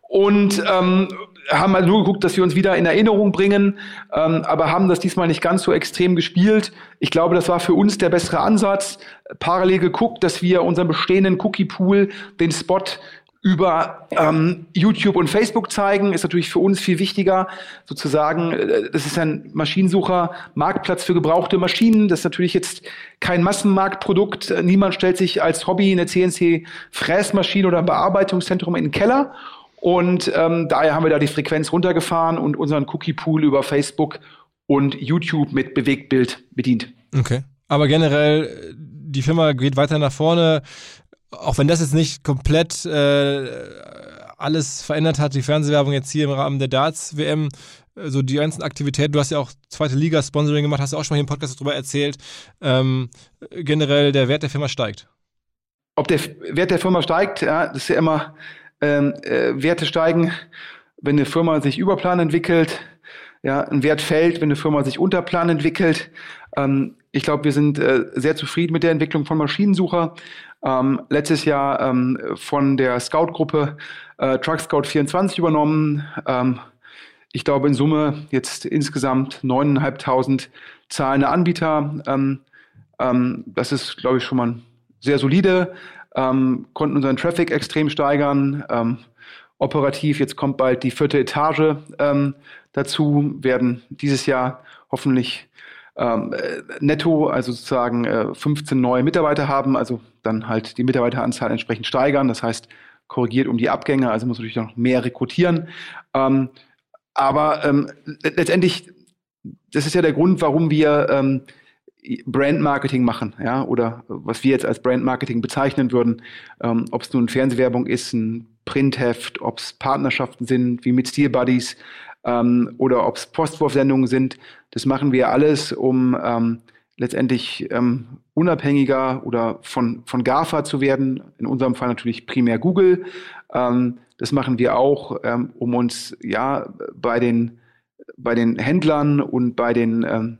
Und ähm, haben halt nur geguckt, dass wir uns wieder in Erinnerung bringen, ähm, aber haben das diesmal nicht ganz so extrem gespielt. Ich glaube, das war für uns der bessere Ansatz. Parallel geguckt, dass wir unseren bestehenden Cookie-Pool, den Spot über ähm, YouTube und Facebook zeigen, ist natürlich für uns viel wichtiger. Sozusagen, äh, das ist ein Maschinensucher, Marktplatz für gebrauchte Maschinen. Das ist natürlich jetzt kein Massenmarktprodukt. Niemand stellt sich als Hobby eine CNC-Fräsmaschine oder ein Bearbeitungszentrum in den Keller. Und ähm, daher haben wir da die Frequenz runtergefahren und unseren Cookie-Pool über Facebook und YouTube mit Bewegtbild bedient. Okay. Aber generell, die Firma geht weiter nach vorne, auch wenn das jetzt nicht komplett äh, alles verändert hat, die Fernsehwerbung jetzt hier im Rahmen der Darts-WM, so also die ganzen Aktivitäten, du hast ja auch zweite Liga-Sponsoring gemacht, hast du auch schon mal hier im Podcast darüber erzählt. Ähm, generell der Wert der Firma steigt. Ob der Wert der Firma steigt, ja, das ist ja immer ähm, äh, Werte steigen, wenn eine Firma sich über Plan entwickelt, ja, ein Wert fällt, wenn eine Firma sich unter Plan entwickelt. Ähm, ich glaube, wir sind äh, sehr zufrieden mit der Entwicklung von Maschinensucher. Ähm, letztes Jahr ähm, von der Scout-Gruppe äh, Truck Scout 24 übernommen. Ähm, ich glaube in Summe jetzt insgesamt 9.500 zahlende Anbieter. Ähm, ähm, das ist, glaube ich, schon mal sehr solide ähm, konnten unseren Traffic extrem steigern. Operativ, jetzt kommt bald die vierte Etage dazu, werden dieses Jahr hoffentlich ähm, äh, netto, also sozusagen äh, 15 neue Mitarbeiter haben, also dann halt die Mitarbeiteranzahl entsprechend steigern. Das heißt, korrigiert um die Abgänge, also muss natürlich noch mehr rekrutieren. Ähm, aber ähm, letztendlich, das ist ja der Grund, warum wir ähm, Brandmarketing machen, ja, oder was wir jetzt als Brandmarketing bezeichnen würden, ähm, ob es nun Fernsehwerbung ist, ein Printheft, ob es Partnerschaften sind, wie mit Steel Buddies, ähm, oder ob es Postwurfsendungen sind, das machen wir alles, um ähm, letztendlich ähm, unabhängiger oder von, von GAFA zu werden, in unserem Fall natürlich primär Google. Ähm, das machen wir auch, ähm, um uns ja bei den, bei den Händlern und bei den ähm,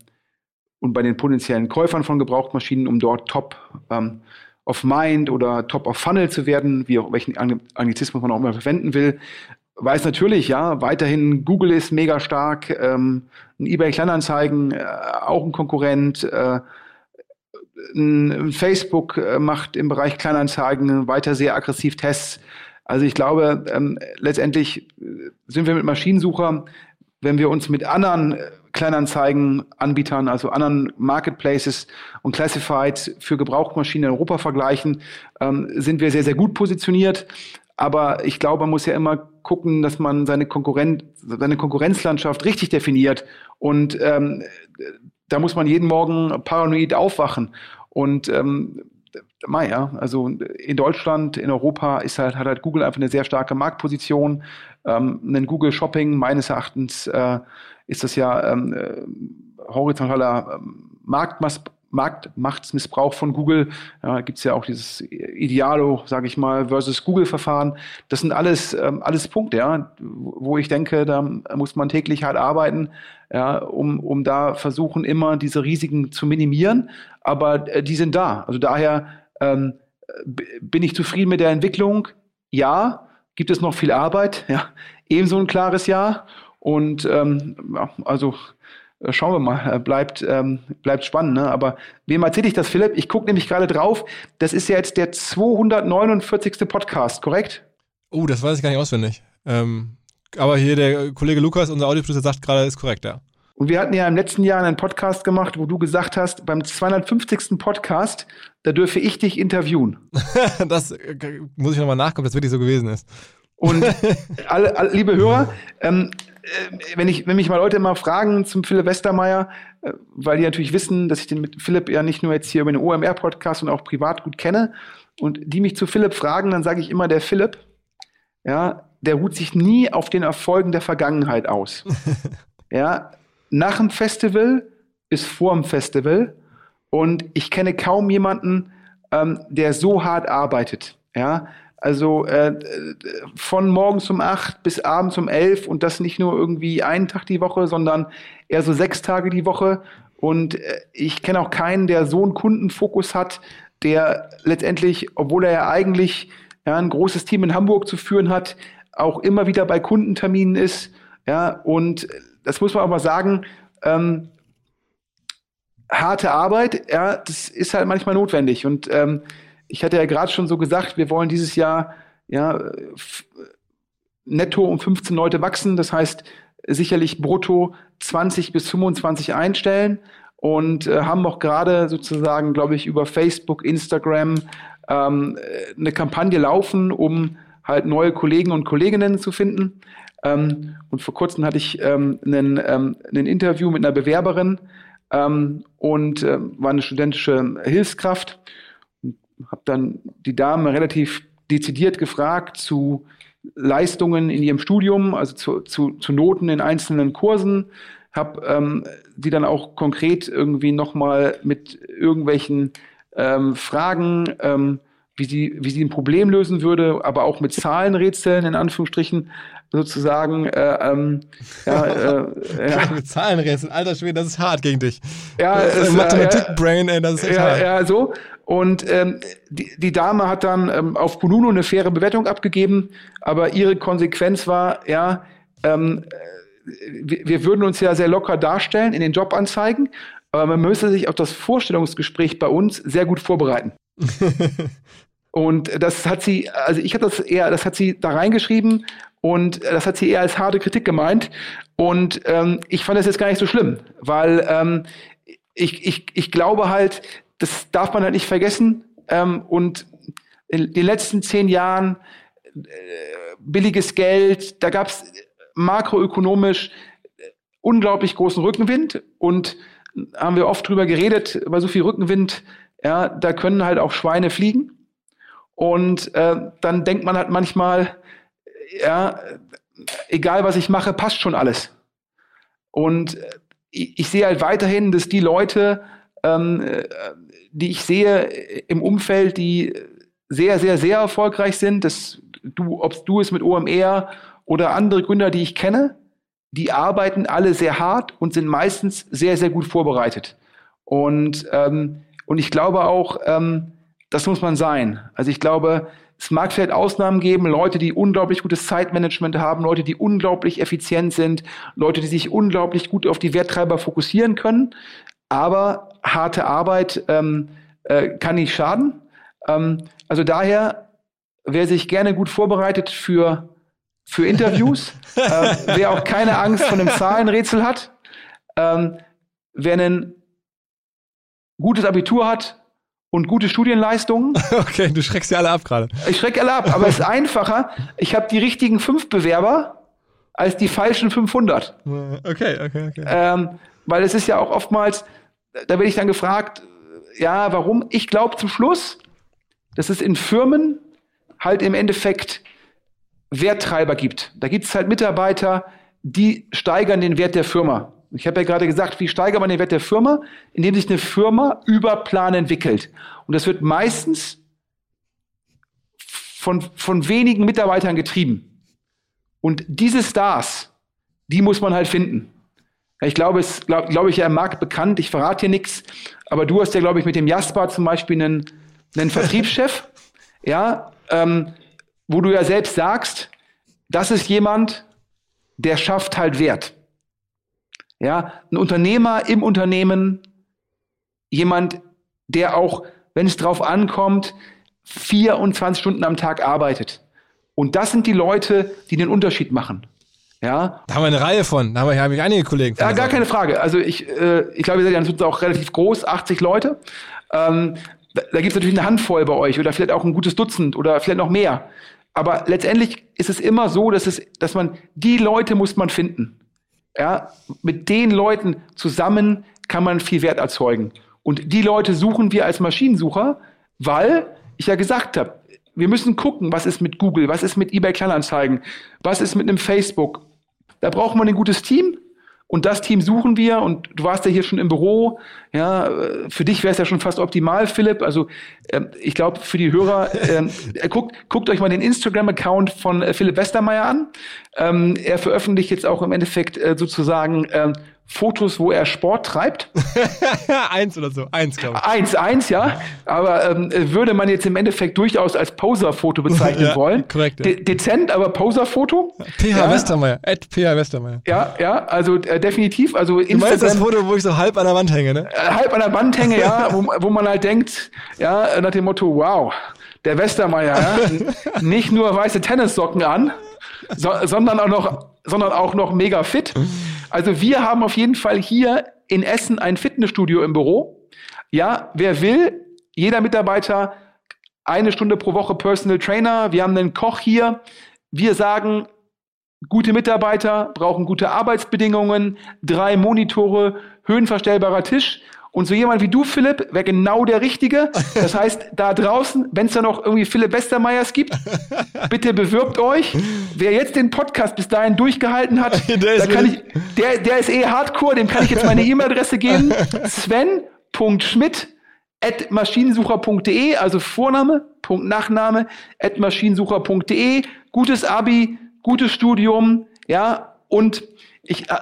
und bei den potenziellen Käufern von Gebrauchtmaschinen, um dort top ähm, of Mind oder top of Funnel zu werden, wie auch welchen Anglizismus man auch immer verwenden will. Weiß natürlich, ja, weiterhin Google ist mega stark, ähm, ein eBay Kleinanzeigen äh, auch ein Konkurrent, äh, ein Facebook äh, macht im Bereich Kleinanzeigen weiter sehr aggressiv Tests. Also ich glaube, ähm, letztendlich äh, sind wir mit Maschinensucher, wenn wir uns mit anderen äh, Kleinanzeigenanbietern, also anderen Marketplaces und Classifieds für Gebrauchtmaschinen in Europa vergleichen, ähm, sind wir sehr, sehr gut positioniert. Aber ich glaube, man muss ja immer gucken, dass man seine, Konkurrent, seine Konkurrenzlandschaft richtig definiert. Und ähm, da muss man jeden Morgen paranoid aufwachen. Und ähm, ja, also in Deutschland, in Europa ist halt, hat halt Google einfach eine sehr starke Marktposition. Ähm, ein Google Shopping meines Erachtens äh, ist das ja ähm, äh, horizontaler ähm, Marktmaß, Marktmachtsmissbrauch von Google. Ja, Gibt es ja auch dieses Idealo, sage ich mal, versus Google-Verfahren. Das sind alles, ähm, alles Punkte, ja, wo ich denke, da muss man täglich hart arbeiten, ja, um, um da versuchen, immer diese Risiken zu minimieren. Aber äh, die sind da. Also daher ähm, bin ich zufrieden mit der Entwicklung. Ja, gibt es noch viel Arbeit. Ja, ebenso ein klares Ja. Und ähm, ja, also schauen wir mal, äh, bleibt, ähm, bleibt spannend. Ne? Aber wem erzähle ich das, Philipp? Ich gucke nämlich gerade drauf. Das ist ja jetzt der 249. Podcast, korrekt? Oh, das weiß ich gar nicht auswendig. Ähm, aber hier der Kollege Lukas, unser Audioproducer, sagt gerade, ist korrekt, ja. Und wir hatten ja im letzten Jahr einen Podcast gemacht, wo du gesagt hast, beim 250. Podcast, da dürfe ich dich interviewen. das äh, muss ich nochmal nachkommen, dass wirklich so gewesen ist. Und alle, alle, liebe Hörer, ähm, äh, wenn, ich, wenn mich mal Leute immer fragen zum Philipp Westermeier, äh, weil die natürlich wissen, dass ich den mit Philipp ja nicht nur jetzt hier über den OMR-Podcast und auch privat gut kenne, und die mich zu Philipp fragen, dann sage ich immer, der Philipp, ja, der ruht sich nie auf den Erfolgen der Vergangenheit aus. ja, nach dem Festival ist vor dem Festival und ich kenne kaum jemanden, ähm, der so hart arbeitet. Ja, also äh, von morgens um acht bis abends um elf und das nicht nur irgendwie einen Tag die Woche, sondern eher so sechs Tage die Woche. Und äh, ich kenne auch keinen, der so einen Kundenfokus hat, der letztendlich, obwohl er ja eigentlich ja, ein großes Team in Hamburg zu führen hat, auch immer wieder bei Kundenterminen ist. Ja, und das muss man auch mal sagen, ähm, harte Arbeit, ja, das ist halt manchmal notwendig. Und ähm, ich hatte ja gerade schon so gesagt, wir wollen dieses Jahr ja netto um 15 Leute wachsen. Das heißt, sicherlich brutto 20 bis 25 einstellen und äh, haben auch gerade sozusagen, glaube ich, über Facebook, Instagram ähm, eine Kampagne laufen, um halt neue Kollegen und Kolleginnen zu finden. Ähm, und vor kurzem hatte ich ähm, einen, ähm, ein Interview mit einer Bewerberin ähm, und äh, war eine studentische Hilfskraft habe dann die Dame relativ dezidiert gefragt zu Leistungen in ihrem Studium, also zu, zu, zu Noten in einzelnen Kursen, habe ähm, die dann auch konkret irgendwie nochmal mit irgendwelchen ähm, Fragen, ähm, wie, sie, wie sie ein Problem lösen würde, aber auch mit Zahlenrätseln in Anführungsstrichen sozusagen. Äh, ähm, ja, äh, ja. mit Zahlenrätseln, alter Schwede, das ist hart gegen dich. Ja, äh, Mathematik-Brain, ey, das ist echt ja, hart. Ja, so. Und ähm, die, die Dame hat dann ähm, auf Kununu eine faire Bewertung abgegeben, aber ihre Konsequenz war, ja, ähm, wir, wir würden uns ja sehr locker darstellen in den Jobanzeigen, aber man müsste sich auf das Vorstellungsgespräch bei uns sehr gut vorbereiten. und das hat sie, also ich habe das eher, das hat sie da reingeschrieben und das hat sie eher als harte Kritik gemeint. Und ähm, ich fand das jetzt gar nicht so schlimm, weil ähm, ich, ich, ich glaube halt, das darf man halt nicht vergessen. Ähm, und in den letzten zehn Jahren äh, billiges Geld, da gab es makroökonomisch äh, unglaublich großen Rückenwind und haben wir oft drüber geredet, bei so viel Rückenwind, ja, da können halt auch Schweine fliegen. Und äh, dann denkt man halt manchmal, ja, egal was ich mache, passt schon alles. Und äh, ich, ich sehe halt weiterhin, dass die Leute, ähm, äh, die ich sehe im Umfeld, die sehr, sehr, sehr erfolgreich sind, dass du, ob du es mit OMR oder andere Gründer, die ich kenne, die arbeiten alle sehr hart und sind meistens sehr, sehr gut vorbereitet. Und, ähm, und ich glaube auch, ähm, das muss man sein. Also ich glaube, es mag vielleicht Ausnahmen geben, Leute, die unglaublich gutes Zeitmanagement haben, Leute, die unglaublich effizient sind, Leute, die sich unglaublich gut auf die Werttreiber fokussieren können. Aber harte Arbeit ähm, äh, kann nicht schaden. Ähm, also daher, wer sich gerne gut vorbereitet für, für Interviews, äh, wer auch keine Angst vor einem Zahlenrätsel hat, ähm, wer ein gutes Abitur hat und gute Studienleistungen. Okay, du schreckst ja alle ab gerade. Ich schrecke alle ab, aber es ist einfacher. Ich habe die richtigen fünf Bewerber als die falschen 500. Okay, okay, okay. Ähm, weil es ist ja auch oftmals, da werde ich dann gefragt, ja, warum? Ich glaube zum Schluss, dass es in Firmen halt im Endeffekt Werttreiber gibt. Da gibt es halt Mitarbeiter, die steigern den Wert der Firma. Ich habe ja gerade gesagt, wie steigert man den Wert der Firma? Indem sich eine Firma über Plan entwickelt. Und das wird meistens von, von wenigen Mitarbeitern getrieben. Und diese Stars, die muss man halt finden. Ich glaube, es glaube glaub ich ja im Markt bekannt. Ich verrate hier nichts, aber du hast ja, glaube ich, mit dem Jasper zum Beispiel einen, einen Vertriebschef, ja, ähm, wo du ja selbst sagst, das ist jemand, der schafft halt Wert. Ja, ein Unternehmer im Unternehmen, jemand, der auch, wenn es drauf ankommt, 24 Stunden am Tag arbeitet. Und das sind die Leute, die den Unterschied machen. Ja. Da haben wir eine Reihe von. Da haben wir, habe ich einige Kollegen. Ja, gar keine Frage. Also ich, äh, ich glaube, ihr seid ja auch relativ groß, 80 Leute. Ähm, da, da gibt es natürlich eine Handvoll bei euch oder vielleicht auch ein gutes Dutzend oder vielleicht noch mehr. Aber letztendlich ist es immer so, dass es, dass man die Leute muss man finden. Ja, mit den Leuten zusammen kann man viel Wert erzeugen. Und die Leute suchen wir als Maschinensucher, weil ich ja gesagt habe, wir müssen gucken, was ist mit Google, was ist mit eBay Kleinanzeigen, was ist mit einem Facebook. Da braucht man ein gutes Team und das Team suchen wir und du warst ja hier schon im Büro. Ja, für dich wäre es ja schon fast optimal, Philipp. Also äh, ich glaube, für die Hörer, ähm, äh, guckt, guckt euch mal den Instagram-Account von äh, Philipp Westermeier an. Ähm, er veröffentlicht jetzt auch im Endeffekt äh, sozusagen äh, Fotos, wo er Sport treibt. eins oder so, eins, glaube ich. Eins, eins, ja. Aber ähm, würde man jetzt im Endeffekt durchaus als Poser-Foto bezeichnen ja, wollen. Korrekt. Ja. De dezent, aber Poser-Foto. PH ja. Westermeier, at PH Westermeier. Ja, ja, also äh, definitiv. Also du Instagram, meinst das Foto, wo ich so halb an der Wand hänge, ne? Äh, halb an der Wand hänge, ja, wo, wo man halt denkt, ja, nach dem Motto, wow, der Westermeier, ja, nicht nur weiße Tennissocken an, so, sondern auch noch, sondern auch noch mega fit. Also wir haben auf jeden Fall hier in Essen ein Fitnessstudio im Büro. Ja, wer will, jeder Mitarbeiter eine Stunde pro Woche Personal Trainer. Wir haben einen Koch hier. Wir sagen, gute Mitarbeiter brauchen gute Arbeitsbedingungen, drei Monitore, höhenverstellbarer Tisch. Und so jemand wie du, Philipp, wäre genau der Richtige. Das heißt, da draußen, wenn es da noch irgendwie Philipp Westermeyers gibt, bitte bewirbt euch. Wer jetzt den Podcast bis dahin durchgehalten hat, der, ist, kann ich, der, der ist eh hardcore, dem kann ich jetzt meine E-Mail-Adresse geben. Sven.schmidt at maschinensucher.de, also Vorname, Punkt Nachname, at maschinensucher.de. Gutes Abi, gutes Studium, ja, und ich, äh,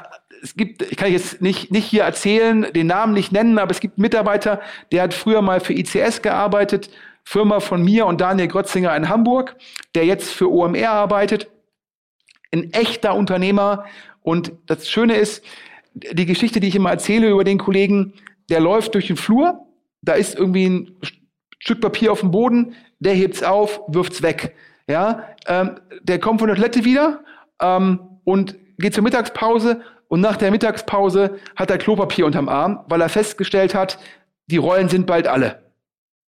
es gibt, ich kann jetzt nicht, nicht hier erzählen, den Namen nicht nennen, aber es gibt einen Mitarbeiter, der hat früher mal für ICS gearbeitet, Firma von mir und Daniel Grotzinger in Hamburg, der jetzt für OMR arbeitet. Ein echter Unternehmer. Und das Schöne ist, die Geschichte, die ich immer erzähle über den Kollegen, der läuft durch den Flur, da ist irgendwie ein Stück Papier auf dem Boden, der hebt's auf, wirft's weg. Ja, ähm, der kommt von der Toilette wieder ähm, und geht zur Mittagspause und nach der Mittagspause hat er Klopapier unterm Arm, weil er festgestellt hat, die Rollen sind bald alle.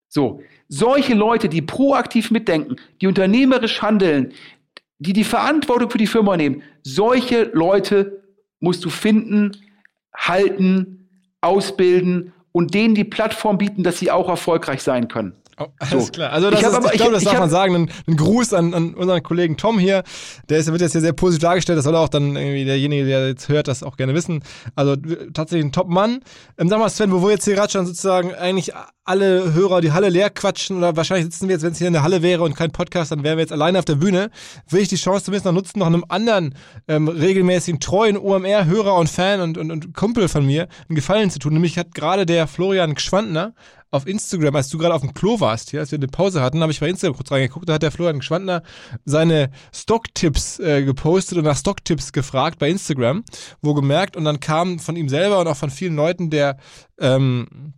So, solche Leute, die proaktiv mitdenken, die unternehmerisch handeln, die die Verantwortung für die Firma nehmen, solche Leute musst du finden, halten, ausbilden und denen die Plattform bieten, dass sie auch erfolgreich sein können. Oh, alles so. klar. Also das ich, ist, aber, ich glaube, das ich, darf ich man sagen. Ein, ein Gruß an, an, unseren Kollegen Tom hier. Der ist, wird jetzt hier sehr positiv dargestellt. Das soll auch dann irgendwie derjenige, der jetzt hört, das auch gerne wissen. Also tatsächlich ein Top-Mann. Ähm, sag mal, Sven, wo wir jetzt hier gerade schon sozusagen eigentlich alle Hörer die Halle leer quatschen oder wahrscheinlich sitzen wir jetzt, wenn es hier in der Halle wäre und kein Podcast, dann wären wir jetzt alleine auf der Bühne. Will ich die Chance zumindest noch nutzen, noch einem anderen ähm, regelmäßigen, treuen OMR-Hörer und Fan und, und, und Kumpel von mir einen Gefallen zu tun. Nämlich hat gerade der Florian Gschwandner auf Instagram, als du gerade auf dem Klo warst, hier, als wir eine Pause hatten, habe ich bei Instagram kurz reingeguckt, da hat der Florian Schwandner seine Stocktipps äh, gepostet und nach Stocktipps gefragt bei Instagram, wo gemerkt und dann kam von ihm selber und auch von vielen Leuten der ähm,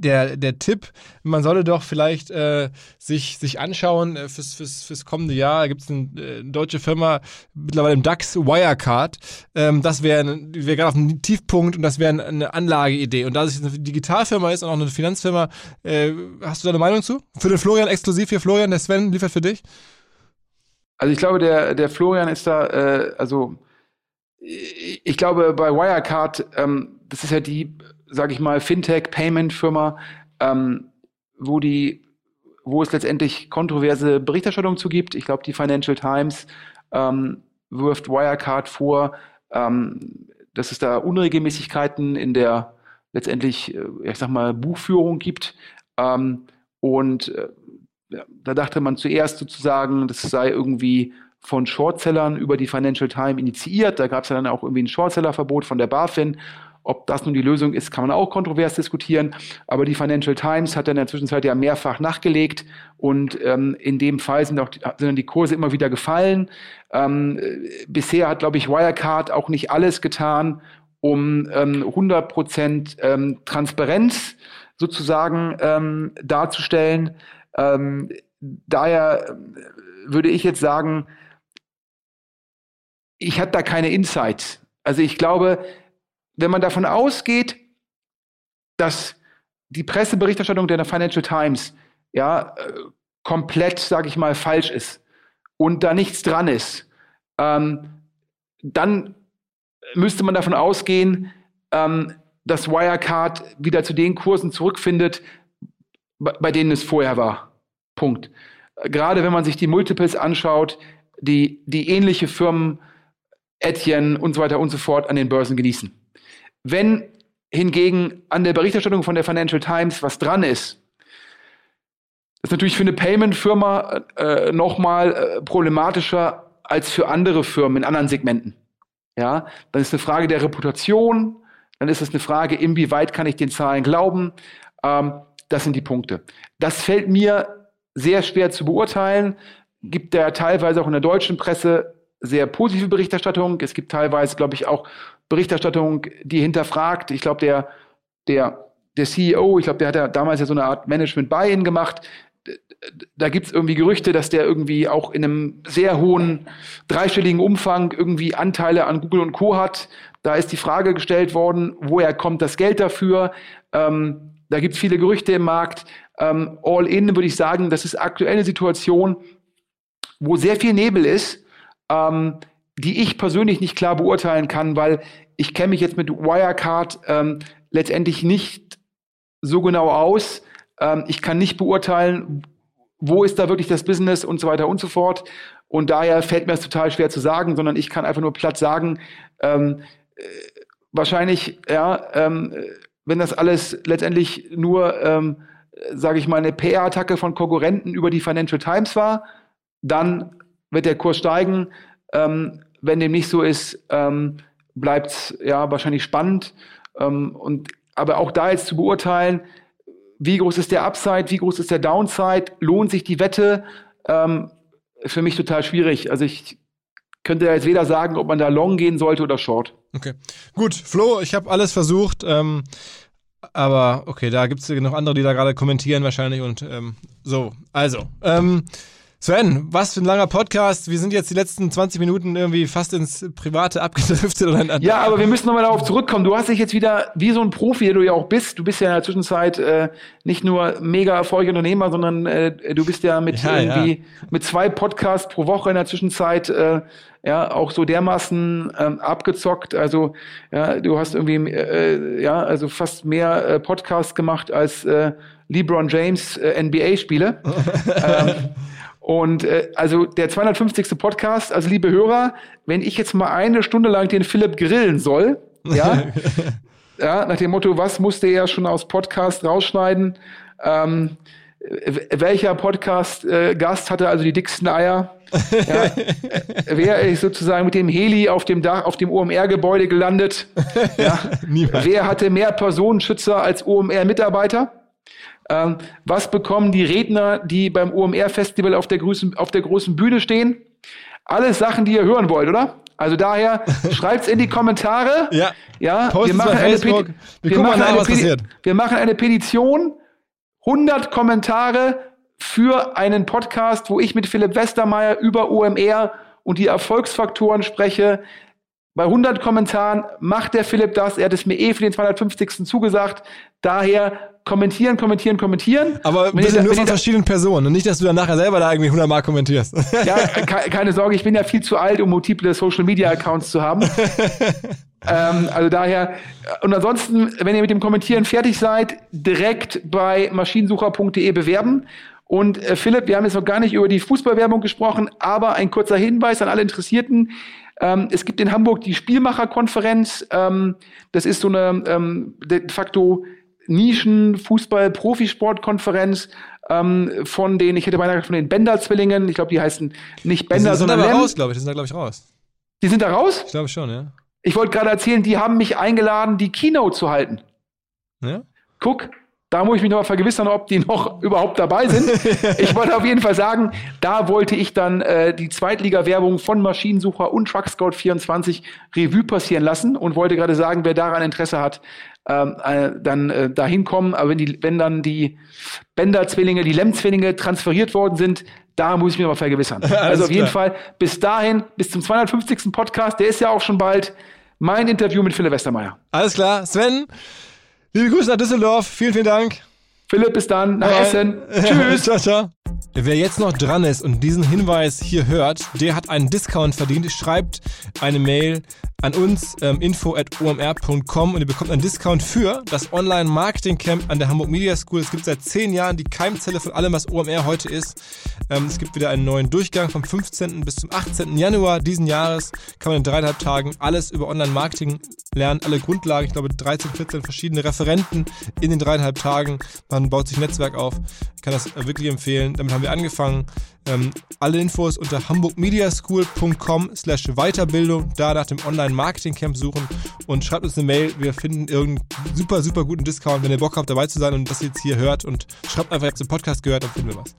der, der Tipp, man solle doch vielleicht äh, sich, sich anschauen äh, fürs, fürs, fürs kommende Jahr. Da gibt es eine, äh, deutsche Firma, mittlerweile im DAX, Wirecard. Ähm, das wäre wär gerade auf einem Tiefpunkt und das wäre eine Anlageidee. Und da es eine Digitalfirma ist und auch eine Finanzfirma, äh, hast du da eine Meinung zu? Für den Florian exklusiv für Florian, der Sven liefert für dich? Also ich glaube, der, der Florian ist da, äh, also ich glaube, bei Wirecard, ähm, das ist ja die sage ich mal, Fintech-Payment-Firma, ähm, wo wo es letztendlich kontroverse Berichterstattung zu gibt. Ich glaube, die Financial Times ähm, wirft Wirecard vor, ähm, dass es da Unregelmäßigkeiten in der letztendlich, äh, ich sag mal, Buchführung gibt. Ähm, und äh, da dachte man zuerst sozusagen, das sei irgendwie von Shortsellern über die Financial Times initiiert. Da gab es ja dann auch irgendwie ein Shortseller-Verbot von der BaFin. Ob das nun die Lösung ist, kann man auch kontrovers diskutieren. Aber die Financial Times hat dann in der Zwischenzeit ja mehrfach nachgelegt und ähm, in dem Fall sind, auch, sind dann die Kurse immer wieder gefallen. Ähm, bisher hat, glaube ich, Wirecard auch nicht alles getan, um ähm, 100% ähm, Transparenz sozusagen ähm, darzustellen. Ähm, daher würde ich jetzt sagen, ich habe da keine Insights. Also ich glaube, wenn man davon ausgeht, dass die Presseberichterstattung der Financial Times ja äh, komplett, sage ich mal, falsch ist und da nichts dran ist, ähm, dann müsste man davon ausgehen, ähm, dass Wirecard wieder zu den Kursen zurückfindet, bei denen es vorher war. Punkt. gerade wenn man sich die Multiples anschaut, die, die ähnliche Firmen, Etienne und so weiter und so fort, an den Börsen genießen. Wenn hingegen an der Berichterstattung von der Financial Times was dran ist, ist natürlich für eine Payment-Firma äh, nochmal äh, problematischer als für andere Firmen in anderen Segmenten. Ja, dann ist eine Frage der Reputation, dann ist es eine Frage, inwieweit kann ich den Zahlen glauben. Ähm, das sind die Punkte. Das fällt mir sehr schwer zu beurteilen. Gibt ja teilweise auch in der deutschen Presse sehr positive Berichterstattung. Es gibt teilweise, glaube ich, auch Berichterstattung, die hinterfragt. Ich glaube, der, der, der CEO, ich glaube, der hat ja damals ja so eine Art Management-Buy-in gemacht. Da gibt es irgendwie Gerüchte, dass der irgendwie auch in einem sehr hohen dreistelligen Umfang irgendwie Anteile an Google und Co. hat. Da ist die Frage gestellt worden, woher kommt das Geld dafür? Ähm, da gibt es viele Gerüchte im Markt. Ähm, all in würde ich sagen, das ist aktuell eine Situation, wo sehr viel Nebel ist, ähm, die ich persönlich nicht klar beurteilen kann, weil ich kenne mich jetzt mit Wirecard ähm, letztendlich nicht so genau aus. Ähm, ich kann nicht beurteilen, wo ist da wirklich das Business und so weiter und so fort. Und daher fällt mir das total schwer zu sagen, sondern ich kann einfach nur platt sagen, ähm, äh, wahrscheinlich, ja, ähm, wenn das alles letztendlich nur, ähm, sage ich mal, eine PR-Attacke von Konkurrenten über die Financial Times war, dann wird der Kurs steigen. Ähm, wenn dem nicht so ist, ähm, bleibt es ja wahrscheinlich spannend. Ähm, und, aber auch da jetzt zu beurteilen, wie groß ist der Upside, wie groß ist der Downside, lohnt sich die Wette, ähm, für mich total schwierig. Also ich könnte jetzt weder sagen, ob man da long gehen sollte oder short. Okay. Gut, Flo, ich habe alles versucht. Ähm, aber okay, da gibt es noch andere, die da gerade kommentieren wahrscheinlich und ähm, so. Also, ähm, Sven, was für ein langer Podcast. Wir sind jetzt die letzten 20 Minuten irgendwie fast ins Private abgedriftet. Oder ja, aber wir müssen nochmal darauf zurückkommen. Du hast dich jetzt wieder, wie so ein Profi, der du ja auch bist, du bist ja in der Zwischenzeit äh, nicht nur mega erfolgreicher Unternehmer, sondern äh, du bist ja mit Ja, irgendwie ja. mit zwei Podcasts pro Woche in der Zwischenzeit äh, ja auch so dermaßen ähm, abgezockt. Also ja, du hast irgendwie äh, ja also fast mehr äh, Podcasts gemacht als äh, LeBron James äh, NBA-Spiele. ähm, und äh, also der 250. Podcast, also liebe Hörer, wenn ich jetzt mal eine Stunde lang den Philipp grillen soll, ja, ja, nach dem Motto, was musste er schon aus Podcast rausschneiden? Ähm, welcher Podcast-Gast hatte also die dicksten Eier? Ja, äh, Wer ist sozusagen mit dem Heli auf dem Dach, auf dem OMR-Gebäude gelandet? Ja. Wer hatte mehr Personenschützer als OMR-Mitarbeiter? Ähm, was bekommen die Redner, die beim OMR-Festival auf, der großen- auf der großen Bühne stehen? Alles Sachen, die ihr hören wollt, oder? Also daher schreibt's in die Kommentare. Ja. Ja, Postet's bei eine. Peti- Wir gucken mal nach, eine. Wir machen eine Petition, 100 Kommentare für einen Podcast, wo ich mit Philipp Westermeier über OMR und die Erfolgsfaktoren spreche. Bei 100 Kommentaren macht der Philipp das. Er hat es mir eh für den 250. zugesagt. Daher kommentieren, kommentieren, kommentieren. Aber bitte da- nur von verschiedenen Personen und nicht, dass du dann nachher selber da irgendwie 100 Mal kommentierst. Ja, ke keine Sorge, ich bin ja viel zu alt, um multiple Social Media Accounts zu haben. ähm, also daher, und ansonsten, wenn ihr mit dem Kommentieren fertig seid, direkt bei maschinensucher.de bewerben. Und äh, Philipp, wir haben jetzt noch gar nicht über die Fußballwerbung gesprochen, aber ein kurzer Hinweis an alle Interessierten. Ähm, es gibt in Hamburg die Spielmacherkonferenz. Ähm, das ist so eine ähm, de facto Nischen-Fußball-Profisportkonferenz ähm, von den, ich hätte beinahe gesagt, von den Bender-Zwillingen. Ich glaube, die heißen nicht Die Bender, sind sondern aber Lem. raus, glaube ich. Die sind da, glaube ich, raus. Die sind da raus? Ich glaube schon, ja. Ich wollte gerade erzählen, die haben mich eingeladen, die Keynote zu halten. ja? Guck, da muss ich mich noch mal vergewissern, ob die noch überhaupt dabei sind. ich wollte auf jeden Fall sagen, da wollte ich dann äh, die Zweitliga-Werbung von Maschinensucher und Truckscout24 Revue passieren lassen und wollte gerade sagen, wer daran Interesse hat, ähm, äh, dann äh, dahin kommen. Aber wenn, die, wenn dann die Bender-Zwillinge, die Lem-Zwillinge transferiert worden sind, da muss ich mich noch mal vergewissern. also auf jeden klar. Fall bis dahin, bis zum 250. Podcast, der ist ja auch schon bald, mein Interview mit Philipp Westermeier. Alles klar. Sven, liebe Grüße nach Düsseldorf. Vielen, vielen Dank. Philipp, bis dann, nach Bye. Essen. Tschüss. ciao, ciao. Wer jetzt noch dran ist und diesen Hinweis hier hört, der hat einen Discount verdient. Schreibt eine Mail an uns ähm, info at omr.com und ihr bekommt einen Discount für das Online-Marketing-Camp an der Hamburg Media School. Es gibt seit zehn Jahren die Keimzelle von allem, was OMR heute ist. Ähm, es gibt wieder einen neuen Durchgang vom 15. bis zum 18. Januar diesen Jahres. Kann man in dreieinhalb Tagen alles über Online-Marketing lernen, alle Grundlagen. Ich glaube 13, 14 verschiedene Referenten in den dreieinhalb Tagen. Man baut sich ein Netzwerk auf. Ich kann das wirklich empfehlen. Damit haben wir angefangen. Ähm, alle Infos unter hamburgmediaschool.com slash Weiterbildung, da nach dem Online-Marketing-Camp suchen und schreibt uns eine Mail. Wir finden irgendeinen super, super guten Discount, wenn ihr Bock habt, dabei zu sein und das jetzt hier hört und schreibt einfach, ihr habt den Podcast gehört, dann finden wir was.